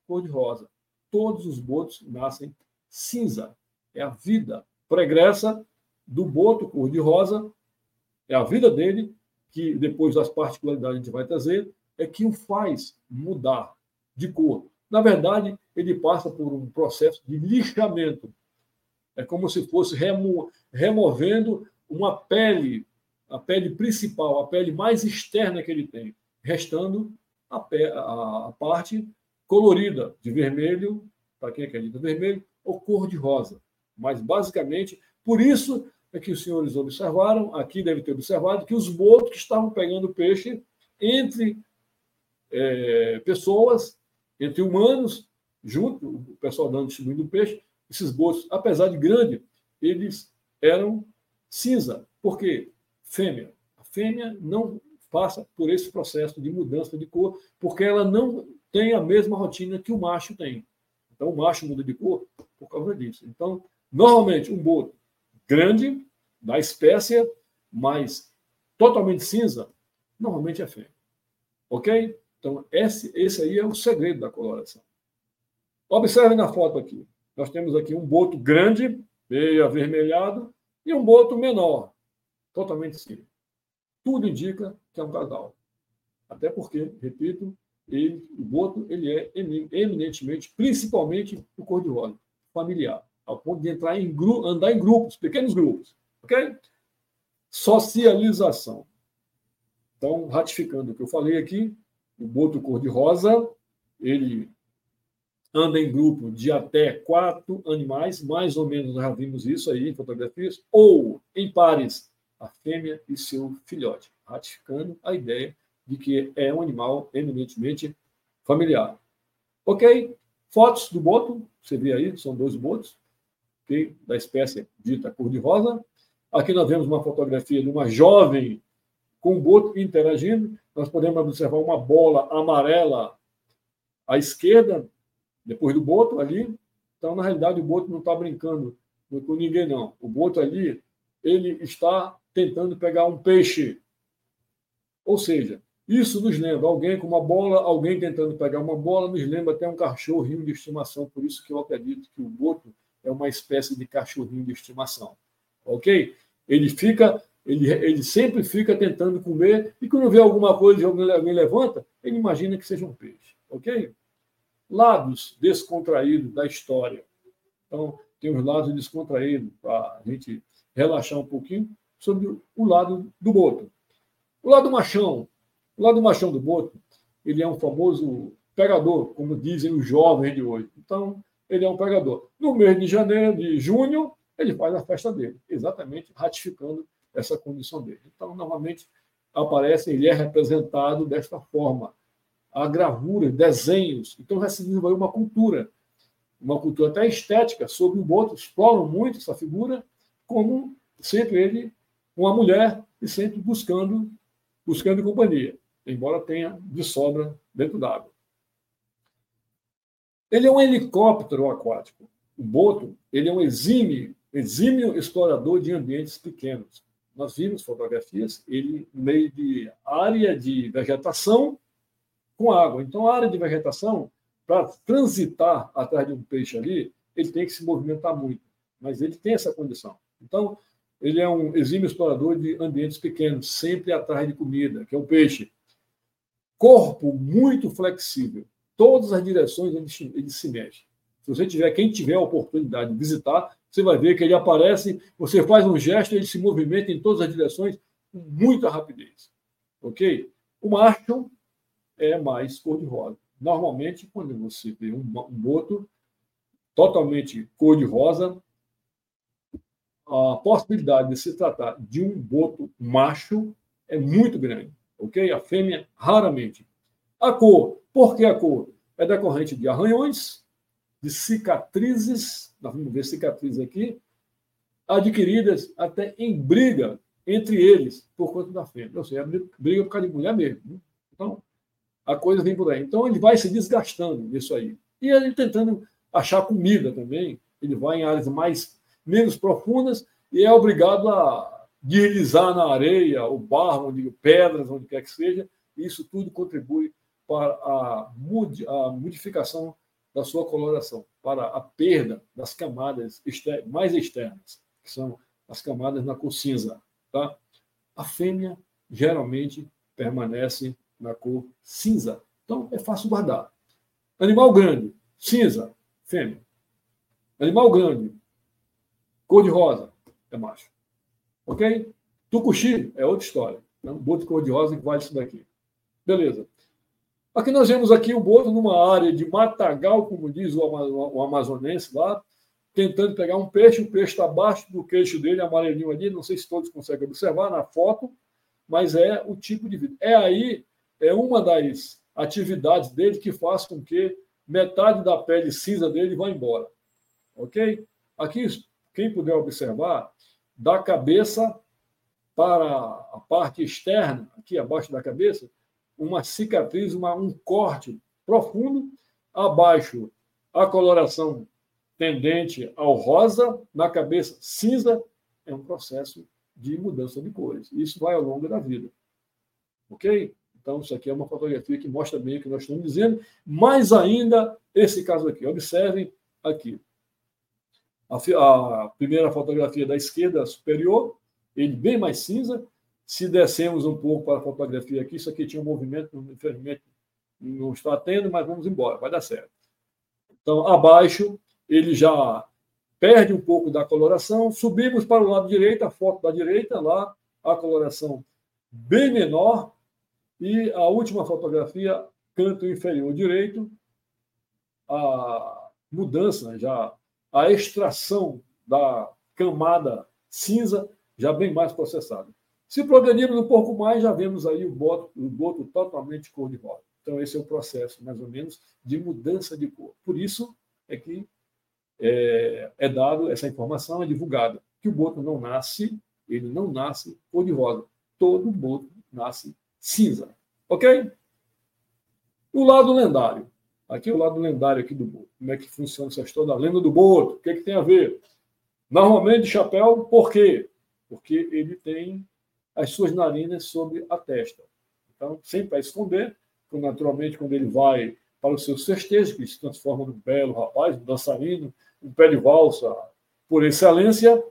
cor-de-rosa. Todos os botos nascem cinza. É a vida pregressa do boto cor-de-rosa, é a vida dele, que depois das particularidades a gente vai trazer, é que o faz mudar de cor. Na verdade, ele passa por um processo de lixamento. É como se fosse remo removendo uma pele a pele principal, a pele mais externa que ele tem, restando a, a, a parte colorida, de vermelho, para quem acredita vermelho, ou cor de rosa. Mas, basicamente, por isso é que os senhores observaram, aqui deve ter observado, que os botos que estavam pegando peixe entre é, pessoas, entre humanos, junto, o pessoal dando distribuindo peixe, esses botos, apesar de grande, eles eram cinza. Por quê? fêmea. A fêmea não passa por esse processo de mudança de cor, porque ela não tem a mesma rotina que o macho tem. Então, o macho muda de cor por causa disso. Então, normalmente, um boto grande, da espécie, mas totalmente cinza, normalmente é fêmea. Ok? Então, esse, esse aí é o segredo da coloração. Observe na foto aqui. Nós temos aqui um boto grande, meio avermelhado, e um boto menor, totalmente sim. Tudo indica que é um casal. Até porque, repito, ele, o boto ele é eminentemente, principalmente o cor-de-rosa, familiar, ao ponto de entrar em andar em grupos, pequenos grupos. Ok? Socialização. Então, ratificando o que eu falei aqui, o boto cor-de-rosa, ele anda em grupo de até quatro animais, mais ou menos já vimos isso aí em fotografias, ou em pares a fêmea e seu filhote, ratificando a ideia de que é um animal eminentemente familiar. Ok? Fotos do boto, você vê aí, são dois botos, okay? da espécie dita cor-de-rosa. Aqui nós vemos uma fotografia de uma jovem com o boto interagindo. Nós podemos observar uma bola amarela à esquerda, depois do boto ali. Então, na realidade, o boto não está brincando com ninguém, não. O boto ali, ele está tentando pegar um peixe. Ou seja, isso nos lembra alguém com uma bola, alguém tentando pegar uma bola, nos lembra até um cachorrinho de estimação. Por isso que eu acredito que o boto é uma espécie de cachorrinho de estimação. Ok? Ele fica, ele, ele sempre fica tentando comer e quando vê alguma coisa e alguém levanta, ele imagina que seja um peixe. Ok? Lados descontraídos da história. Então, tem os lados descontraídos para a gente relaxar um pouquinho sobre o lado do boto. O lado machão, o lado machão do boto, ele é um famoso pegador, como dizem os jovens de hoje. Então, ele é um pegador. No mês de janeiro, de junho, ele faz a festa dele, exatamente ratificando essa condição dele. Então, novamente, aparece, ele é representado desta forma. A gravura, desenhos. Então, já se desenvolveu uma cultura, uma cultura até estética sobre o boto, exploram muito essa figura, como sempre ele uma mulher e sempre buscando, buscando companhia, embora tenha de sobra dentro d'água. Ele é um helicóptero aquático. O boto ele é um exímio, exímio explorador de ambientes pequenos. Nós vimos fotografias, ele no meio de área de vegetação com água. Então, a área de vegetação, para transitar atrás de um peixe ali, ele tem que se movimentar muito. Mas ele tem essa condição. Então, ele é um exímio explorador de ambientes pequenos, sempre atrás de comida, que é o peixe. Corpo muito flexível. Todas as direções ele, ele se mexe. Se você tiver, quem tiver a oportunidade de visitar, você vai ver que ele aparece, você faz um gesto, ele se movimenta em todas as direções com muita rapidez. Ok? O macho é mais cor-de-rosa. Normalmente, quando você vê um, um boto totalmente cor-de-rosa, a possibilidade de se tratar de um boto macho é muito grande, ok? A fêmea, raramente. A cor, por que a cor? É decorrente de arranhões, de cicatrizes, nós vamos ver cicatrizes aqui, adquiridas até em briga entre eles por conta da fêmea. Ou seja, briga por causa de mulher mesmo. Né? Então, a coisa vem por aí. Então, ele vai se desgastando nisso aí. E ele tentando achar comida também. Ele vai em áreas mais menos profundas e é obrigado a deslizar na areia, o barro, onde, pedras, onde quer que seja. Isso tudo contribui para a, a modificação da sua coloração, para a perda das camadas mais externas, que são as camadas na cor cinza. Tá? A fêmea geralmente permanece na cor cinza. Então, é fácil guardar. Animal grande, cinza, fêmea. Animal grande, cor de rosa, é macho. Ok? Tucuxi é outra história. É um boto cor de rosa que vale isso daqui. Beleza. Aqui nós vemos aqui o boto numa área de matagal, como diz o amazonense lá, tentando pegar um peixe. O peixe está abaixo do queixo dele, amarelinho ali. Não sei se todos conseguem observar na foto, mas é o tipo de vida. É aí é uma das atividades dele que faz com que metade da pele cinza dele vá embora. Ok? Aqui, quem puder observar, da cabeça para a parte externa, aqui abaixo da cabeça, uma cicatriz, uma, um corte profundo, abaixo a coloração tendente ao rosa, na cabeça cinza, é um processo de mudança de cores. Isso vai ao longo da vida. Ok? Então, isso aqui é uma fotografia que mostra bem o que nós estamos dizendo. Mais ainda, esse caso aqui. Observem aqui. A, a primeira fotografia da esquerda superior, ele bem mais cinza. Se descemos um pouco para a fotografia aqui, isso aqui tinha um movimento, infelizmente não está tendo, mas vamos embora, vai dar certo. Então, abaixo, ele já perde um pouco da coloração. Subimos para o lado direito, a foto da direita, lá a coloração bem menor, e a última fotografia, canto inferior direito, a mudança já, a extração da camada cinza já bem mais processada. Se progredirmos um pouco mais, já vemos aí o boto, o boto totalmente cor-de-rosa. Então, esse é o processo, mais ou menos, de mudança de cor. Por isso é que é, é dado essa informação, é divulgada, que o boto não nasce, ele não nasce cor-de-rosa. Todo boto nasce cinza. Ok? O lado lendário. Aqui é o lado lendário aqui do Boto. Como é que funciona essa história da lenda do Boto? O que, é que tem a ver? Normalmente, chapéu, por quê? Porque ele tem as suas narinas sobre a testa. Então, sempre para esconder, naturalmente, quando ele vai para os seus festejos, que se transforma num belo rapaz, um dançarino, um pé de valsa por excelência,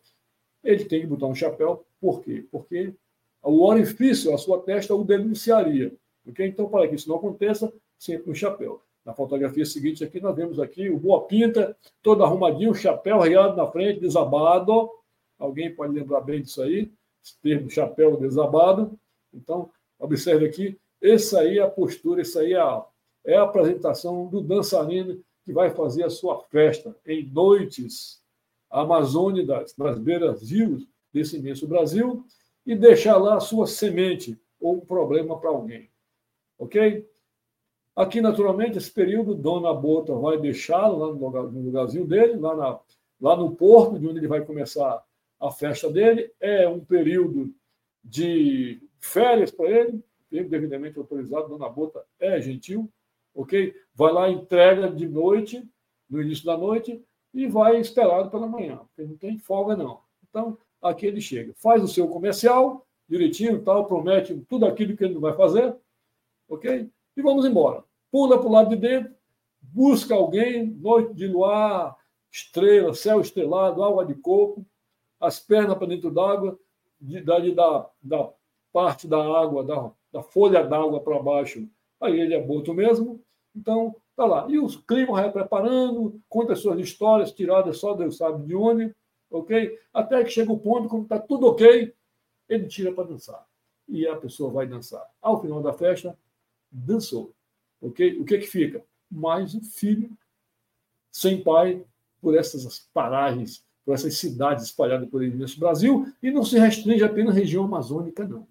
ele tem que botar um chapéu. Por quê? Porque o orifício, a sua testa, o denunciaria. Okay? Então, para que isso não aconteça, sempre um chapéu. Na fotografia seguinte aqui, nós vemos aqui o Boa Pinta, todo arrumadinho, chapéu riado na frente, desabado. Alguém pode lembrar bem disso aí? Esse termo chapéu desabado. Então, observe aqui, essa aí é a postura, essa aí é a, é a apresentação do dançarino que vai fazer a sua festa em noites amazônicas, nas beiras rios desse imenso Brasil, e deixar lá a sua semente ou um problema para alguém. Ok? Aqui, naturalmente, esse período, Dona Bota vai deixá-lo lá no, lugar, lugarzinho dele, lá, na, lá no porto, de onde ele vai começar a festa dele. É um período de férias para ele, período devidamente autorizado. Dona Bota é gentil, ok? Vai lá, entrega de noite, no início da noite, e vai esperado pela manhã, porque não tem folga, não. Então, aqui ele chega, faz o seu comercial, direitinho, tal, promete tudo aquilo que ele não vai fazer, ok? E vamos embora. Pula para o lado de dentro, busca alguém, noite de luar, estrela, céu estrelado, água de coco, as pernas para dentro d'água, de, da, da parte da água, da, da folha d'água para baixo, aí ele é boto mesmo. Então, tá lá. E o clima vai preparando, conta suas histórias tiradas só Deus sabe de onde, ok? Até que chega o ponto, quando está tudo ok, ele tira para dançar. E a pessoa vai dançar. Ao final da festa, dançou. Ok? O que, que fica? Mais um filho sem pai por essas paragens, por essas cidades espalhadas por nesse Brasil, e não se restringe apenas à região amazônica, não.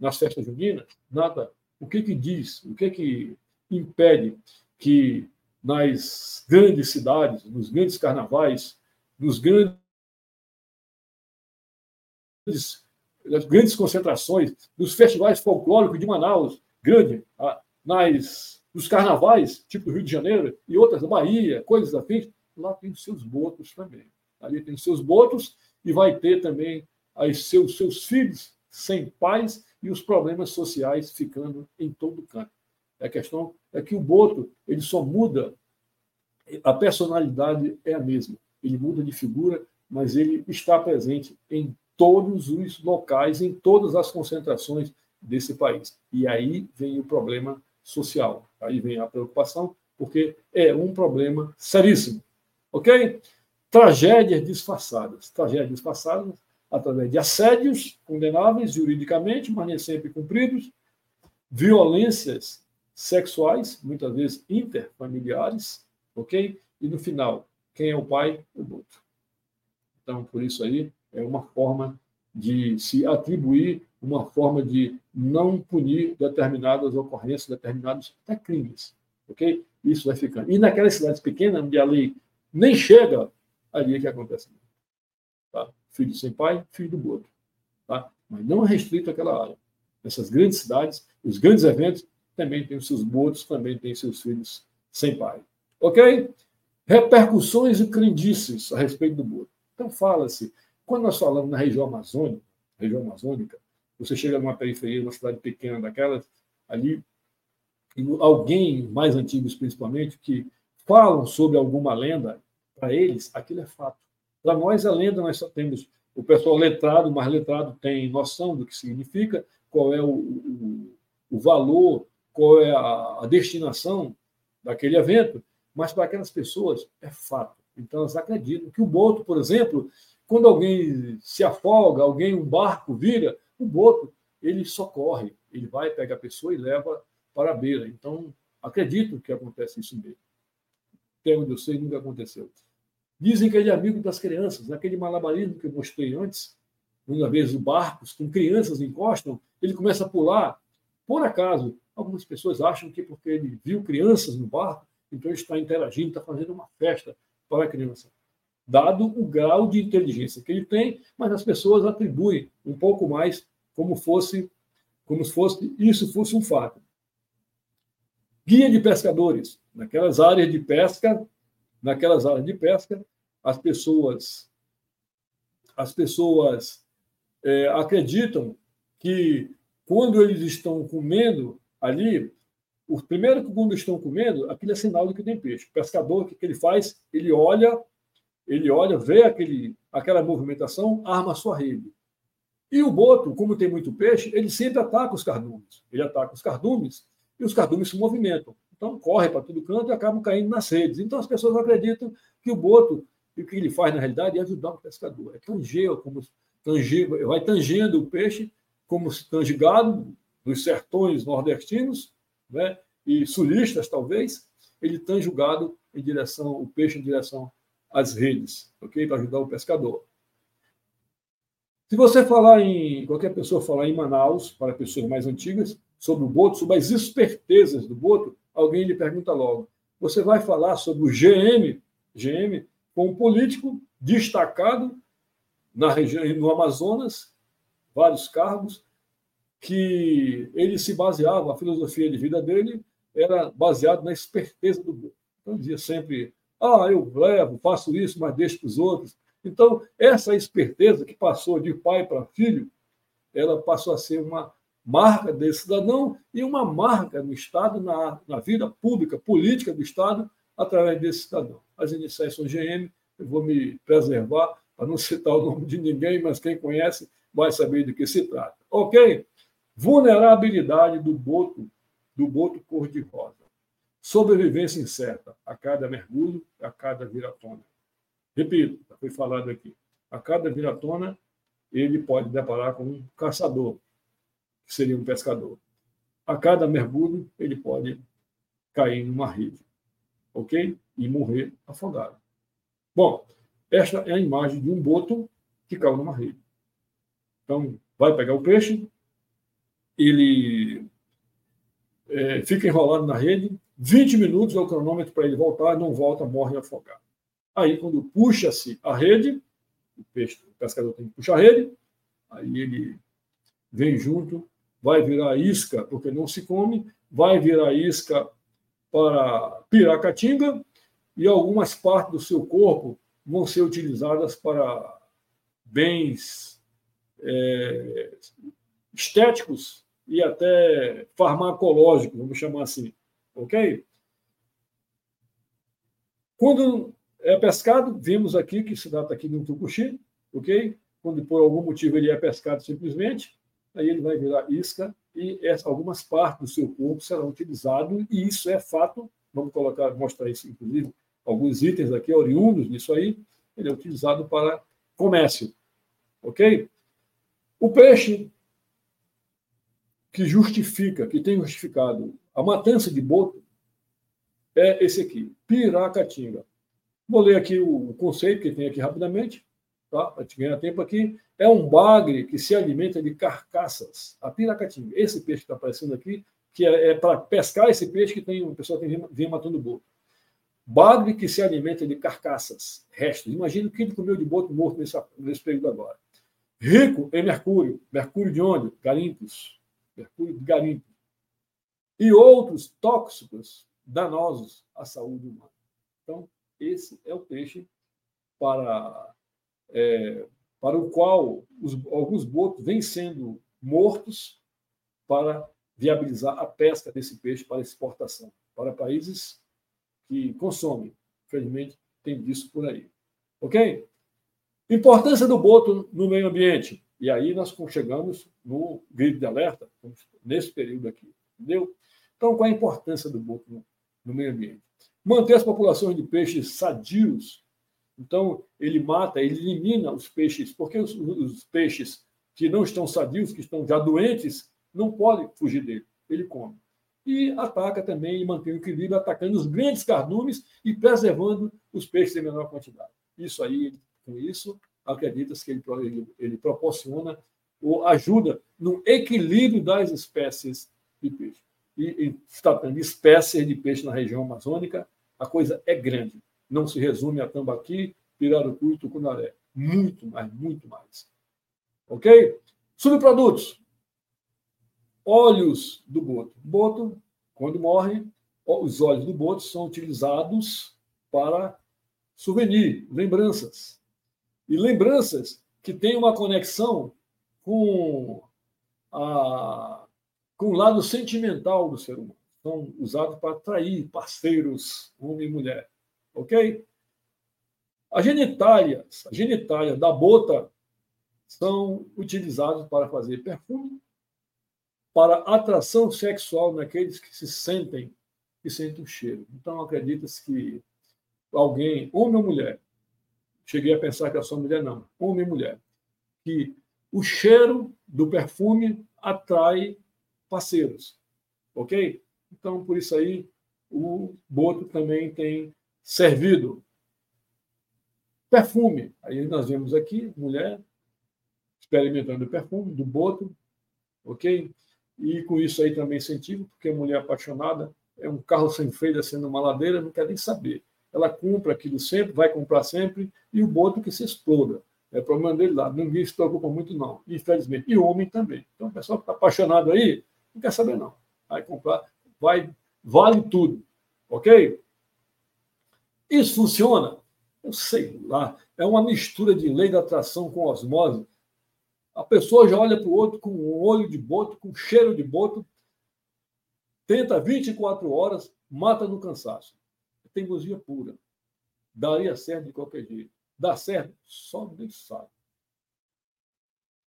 Nas festas juninas, nada. O que, que diz? O que, que impede que nas grandes cidades, nos grandes carnavais, nos grandes das grandes concentrações, dos festivais folclóricos de Manaus, grande, nas, nos carnavais, tipo Rio de Janeiro, e outras Bahia, coisas afins, lá tem os seus botos também. Ali tem os seus botos e vai ter também os seus, seus filhos sem pais e os problemas sociais ficando em todo canto. A questão é que o boto ele só muda, a personalidade é a mesma. Ele muda de figura, mas ele está presente em todos os locais, em todas as concentrações desse país. E aí vem o problema social, aí vem a preocupação, porque é um problema seríssimo. Ok? Tragédias disfarçadas. Tragédias disfarçadas através de assédios condenáveis juridicamente, mas nem sempre cumpridos, violências sexuais, muitas vezes interfamiliares, ok? E no final, quem é o pai? O boto. Então, por isso aí, é uma forma de se atribuir, uma forma de não punir determinadas ocorrências, determinados até crimes. Ok? Isso vai ficando. E naquelas cidades pequenas, onde a lei nem chega, ali é que acontece. Tá? Filho sem pai, filho do boto. Tá? Mas não é restrito àquela área. Nessas grandes cidades, os grandes eventos também têm os seus botos, também têm seus filhos sem pai. Ok? Repercussões e crendices a respeito do boto. Então, fala-se quando nós falamos na região amazônica, região amazônica, você chega numa periferia, numa cidade pequena daquelas, ali, alguém mais antigos principalmente, que falam sobre alguma lenda, para eles aquilo é fato. Para nós, a lenda, nós só temos o pessoal letrado, mais letrado tem noção do que significa, qual é o, o, o valor, qual é a, a destinação daquele evento, mas para aquelas pessoas é fato. Então, elas acreditam que o boto, por exemplo, quando alguém se afoga, alguém, um barco vira, o boto, ele socorre, ele vai, pega a pessoa e leva para a beira. Então, acredito que acontece isso mesmo. Até onde eu sei, nunca aconteceu. Dizem que ele é amigo das crianças. Naquele malabarismo que eu mostrei antes, uma vez os barcos com crianças encostam, ele começa a pular. Por acaso, algumas pessoas acham que porque ele viu crianças no barco, então ele está interagindo, está fazendo uma festa para a criança dado o grau de inteligência que ele tem, mas as pessoas atribuem um pouco mais como fosse como se fosse isso fosse um fato. Guia de pescadores, naquelas áreas de pesca, naquelas áreas de pesca, as pessoas as pessoas é, acreditam que quando eles estão comendo ali, o primeiro que quando estão comendo, aquilo é sinal de que tem peixe. O pescador, o que ele faz? Ele olha ele olha, vê aquele, aquela movimentação, arma sua rede. E o boto, como tem muito peixe, ele sempre ataca os cardumes. Ele ataca os cardumes e os cardumes se movimentam. Então, corre para todo canto e acabam caindo nas redes. Então, as pessoas acreditam que o boto, o que ele faz na realidade, é ajudar o pescador. É tanger, como tanger, vai tangendo o peixe, como se tange gado, nos sertões nordestinos, né? e sulistas, talvez, ele tange o gado em direção, o peixe em direção as redes, ok? Para ajudar o pescador. Se você falar em, qualquer pessoa falar em Manaus, para pessoas mais antigas, sobre o boto, sobre as espertezas do boto, alguém lhe pergunta logo: você vai falar sobre o GM, GM, com um político destacado na região, no Amazonas, vários cargos, que ele se baseava, a filosofia de vida dele era baseado na esperteza do boto. Então, dizia sempre: ah, eu levo, faço isso, mas deixo para os outros. Então, essa esperteza que passou de pai para filho, ela passou a ser uma marca desse cidadão e uma marca no Estado, na, na vida pública, política do Estado, através desse cidadão. As iniciais são GM, eu vou me preservar para não citar o nome de ninguém, mas quem conhece vai saber de que se trata. Ok? Vulnerabilidade do boto, do boto cor-de-rosa. Sobrevivência incerta a cada mergulho, a cada viratona. Repito, foi falado aqui. A cada viratona, ele pode deparar com um caçador, que seria um pescador. A cada mergulho, ele pode cair numa rede, ok? E morrer afogado. Bom, esta é a imagem de um boto que caiu numa rede. Então, vai pegar o peixe, ele é, fica enrolado na rede, 20 minutos é o cronômetro para ele voltar, não volta, morre afogado. Aí, quando puxa-se a rede, o peixe, o pescador tem que puxar a rede, aí ele vem junto, vai virar isca, porque não se come, vai virar isca para piracatinga, e algumas partes do seu corpo vão ser utilizadas para bens é, estéticos e até farmacológicos, vamos chamar assim, ok? Quando é pescado, vimos aqui que se trata aqui de um tucuxi, ok? Quando por algum motivo ele é pescado simplesmente, aí ele vai virar isca e algumas partes do seu corpo serão utilizadas, e isso é fato, vamos colocar, mostrar isso inclusive, alguns itens aqui oriundos disso aí, ele é utilizado para comércio, ok? O peixe que justifica, que tem justificado a matança de boto, é esse aqui, piracatinga. Vou ler aqui o conceito que tem aqui rapidamente, tá? para te ganhar tempo aqui. É um bagre que se alimenta de carcaças. A piracatinga, esse peixe que está aparecendo aqui, que é, é para pescar esse peixe que tem, o pessoal tem, vem matando boto. Bagre que se alimenta de carcaças, restos. Imagina o que ele comeu de boto morto nesse, nesse período agora. Rico em mercúrio. Mercúrio de onde? Garimpos. Mercúrio de garimpos. E outros tóxicos danosos à saúde humana. Então, esse é o peixe para, é, para o qual os, alguns botos vêm sendo mortos para viabilizar a pesca desse peixe para exportação para países que consomem. Infelizmente, tem disso por aí. Ok? Importância do boto no meio ambiente. E aí nós chegamos no grito de alerta, nesse período aqui. Entendeu? Então, qual a importância do boto no, no meio ambiente? Manter as populações de peixes sadios. Então, ele mata, ele elimina os peixes, porque os, os peixes que não estão sadios, que estão já doentes, não podem fugir dele. Ele come. E ataca também e mantém o equilíbrio, atacando os grandes cardumes e preservando os peixes em menor quantidade. Isso aí, com isso, acredita-se que ele, ele, ele proporciona ou ajuda no equilíbrio das espécies de peixe. E, e tratando de espécies de peixe na região amazônica, a coisa é grande. Não se resume a tambaqui, pirarucu e tucunaré. Muito mais, muito mais. Ok? Subprodutos. Olhos do boto. Boto, quando morre, os olhos do boto são utilizados para souvenir, lembranças. E lembranças que têm uma conexão com, a, com o lado sentimental do ser humano são usados para atrair parceiros, homem e mulher. Ok? As genitálias, a genitália da bota são utilizadas para fazer perfume, para atração sexual naqueles que se sentem e sentem o cheiro. Então, acredita-se que alguém, homem ou mulher, cheguei a pensar que é só mulher, não, homem e mulher, que o cheiro do perfume atrai parceiros, ok? Então, por isso aí, o Boto também tem servido. Perfume. Aí nós vemos aqui, mulher experimentando perfume do Boto, ok? E com isso aí também incentivo, porque a mulher apaixonada é um carro sem freio descendo uma ladeira, não quer nem saber. Ela compra aquilo sempre, vai comprar sempre, e o Boto que se exploda. É problema dele lá. Ninguém se preocupa muito, não, infelizmente. E homem também. Então, o pessoal que está apaixonado aí, não quer saber, não. Vai comprar vai vale tudo. Ok? Isso funciona? Eu sei lá. É uma mistura de lei da atração com osmose. A pessoa já olha para o outro com um olho de boto, com cheiro de boto, tenta 24 horas, mata no cansaço. É teimosia pura. Daria certo de qualquer jeito. Dá certo? Só Deus sabe.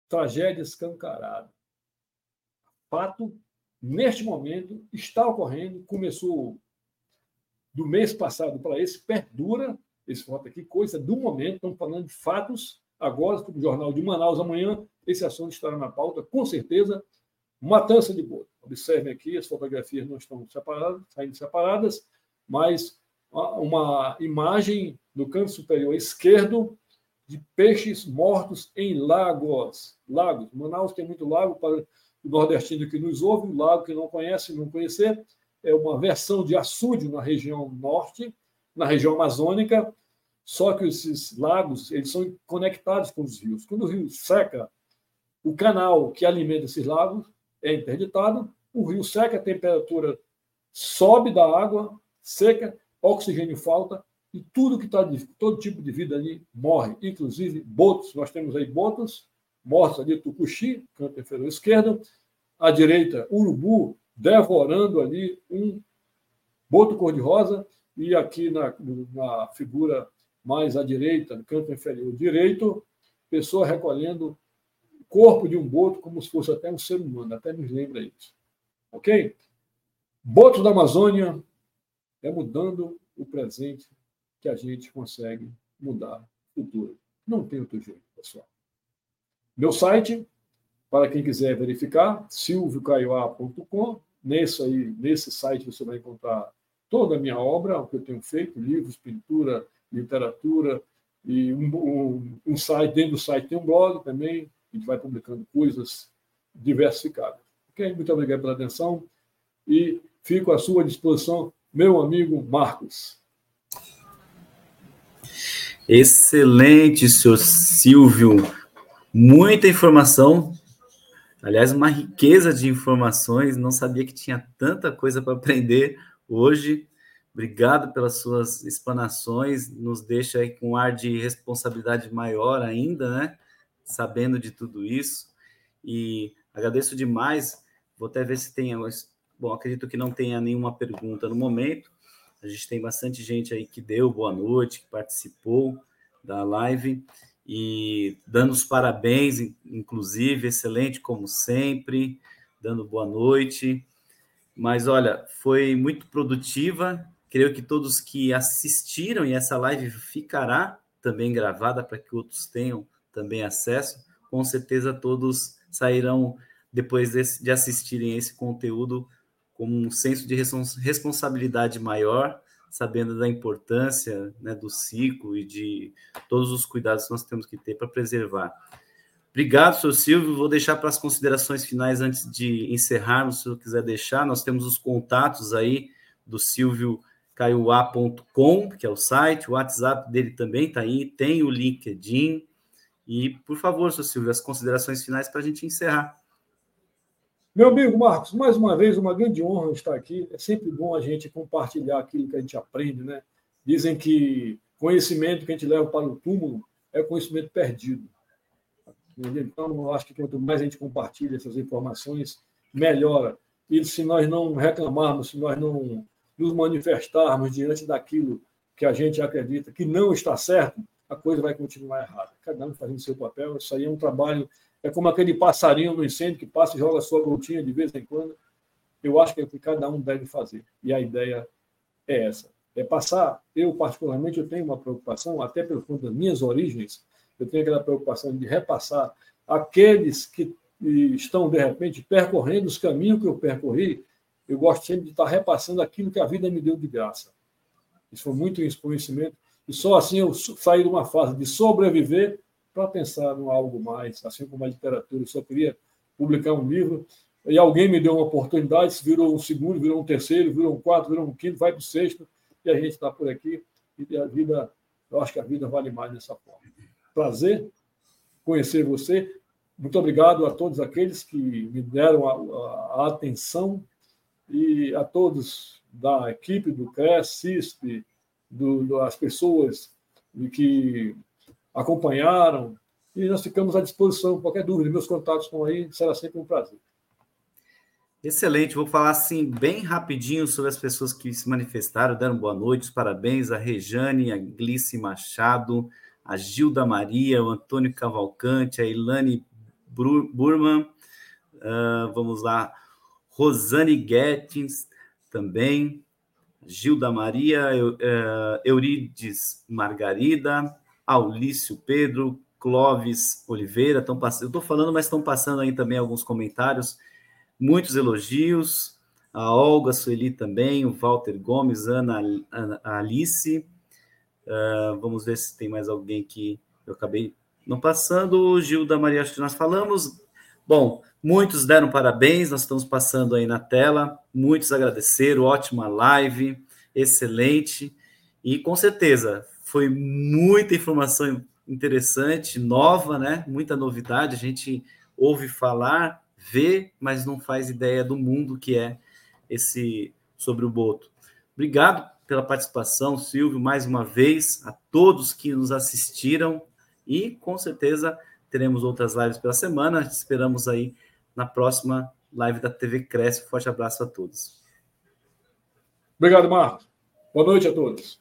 Tragédia escancarada. Fato, neste momento, está ocorrendo, começou do mês passado para esse, perdura esse fato aqui, coisa do momento, estamos falando de fatos. Agora, o Jornal de Manaus, amanhã, esse assunto estará na pauta, com certeza. Matança de boto. Observem aqui, as fotografias não estão separadas, saindo separadas, mas uma imagem no canto superior esquerdo de peixes mortos em lagos. Lagos. Manaus tem muito lago para o nordestino que nos ouve, o lago que não conhece, não conhecer, é uma versão de açude na região norte, na região amazônica, só que esses lagos eles são conectados com os rios. Quando o rio seca, o canal que alimenta esses lagos é interditado, o rio seca, a temperatura sobe da água, seca, oxigênio falta, e tudo que está, todo tipo de vida ali morre, inclusive botos. Nós temos aí botos mortos ali, tucuxi, canto inferior esquerdo, à direita, urubu devorando ali um boto cor-de-rosa, e aqui na, na figura mais à direita, no canto inferior direito, pessoa recolhendo o corpo de um boto como se fosse até um ser humano, até nos lembra isso. Ok? Boto da Amazônia é mudando o presente que a gente consegue mudar o futuro. Não tem outro jeito, pessoal. Meu site, para quem quiser verificar, silviocaioa.com. Nesse, aí, nesse site você vai encontrar toda a minha obra, o que eu tenho feito, livros, pintura, literatura, e um, um, um site, dentro do site tem um blog também, a gente vai publicando coisas diversificadas. Ok? Muito obrigado pela atenção e fico à sua disposição, meu amigo Marcos. Excelente, senhor Silvio. Muita informação. Aliás, uma riqueza de informações. Não sabia que tinha tanta coisa para aprender hoje. Obrigado pelas suas explanações. Nos deixa aí com um ar de responsabilidade maior ainda, né? Sabendo de tudo isso. E agradeço demais. Vou até ver se tem. Bom, acredito que não tenha nenhuma pergunta no momento. A gente tem bastante gente aí que deu boa noite, que participou da live e dando os parabéns, inclusive, excelente como sempre, dando boa noite. Mas olha, foi muito produtiva. Creio que todos que assistiram e essa live ficará também gravada para que outros tenham também acesso. Com certeza todos sairão depois de assistirem esse conteúdo com um senso de responsabilidade maior, sabendo da importância né, do ciclo e de todos os cuidados que nós temos que ter para preservar. Obrigado, senhor Silvio. Vou deixar para as considerações finais antes de encerrarmos, se eu quiser deixar. Nós temos os contatos aí do Silvio caiuá.com, que é o site, o WhatsApp dele também está aí, tem o LinkedIn. E, por favor, senhor Silvio, as considerações finais para a gente encerrar. Meu amigo Marcos, mais uma vez, uma grande honra estar aqui. É sempre bom a gente compartilhar aquilo que a gente aprende, né? Dizem que conhecimento que a gente leva para o túmulo é conhecimento perdido. Então, eu acho que quanto mais a gente compartilha essas informações, melhora. E se nós não reclamarmos, se nós não nos manifestarmos diante daquilo que a gente acredita que não está certo, a coisa vai continuar errada. Cada um fazendo seu papel. Isso aí é um trabalho é como aquele passarinho no incêndio que passa e joga sua gotinha de vez em quando. Eu acho que é o que cada um deve fazer. E a ideia é essa. É passar, eu particularmente, eu tenho uma preocupação, até pelo conta das minhas origens, eu tenho aquela preocupação de repassar aqueles que estão, de repente, percorrendo os caminhos que eu percorri, eu gosto sempre de estar repassando aquilo que a vida me deu de graça. Isso foi muito conhecimento. E só assim eu saí de uma fase de sobreviver para pensar em algo mais, assim como a literatura. Eu só queria publicar um livro e alguém me deu uma oportunidade, virou um segundo, virou um terceiro, virou um quarto, virou um quinto, vai para o sexto, e a gente está por aqui. E a vida, eu acho que a vida vale mais dessa forma. Prazer conhecer você. Muito obrigado a todos aqueles que me deram a, a, a atenção e a todos da equipe do CRES, CISP, do, das pessoas que acompanharam, e nós ficamos à disposição. Qualquer dúvida, meus contatos estão aí, será sempre um prazer. Excelente, vou falar assim bem rapidinho sobre as pessoas que se manifestaram, deram boa noite, parabéns a Rejane, a Glice Machado, a Gilda Maria, o Antônio Cavalcante, a Ilane Burman, uh, vamos lá, Rosane Guettins também, Gilda Maria, uh, Eurides Margarida, Aulício Pedro, Clóvis Oliveira, estão passando, eu estou falando, mas estão passando aí também alguns comentários, muitos elogios, a Olga Sueli também, o Walter Gomes, Ana, Ana Alice, uh, vamos ver se tem mais alguém que eu acabei não passando, o Gil da Maria, acho que nós falamos, bom, muitos deram parabéns, nós estamos passando aí na tela, muitos agradeceram, ótima live, excelente, e com certeza foi muita informação interessante, nova, né? Muita novidade. A gente ouve falar, vê, mas não faz ideia do mundo que é esse sobre o Boto. Obrigado pela participação, Silvio, mais uma vez, a todos que nos assistiram e com certeza teremos outras lives pela semana. Esperamos aí na próxima live da TV Cresce. Forte abraço a todos. Obrigado, Marcos. Boa noite a todos.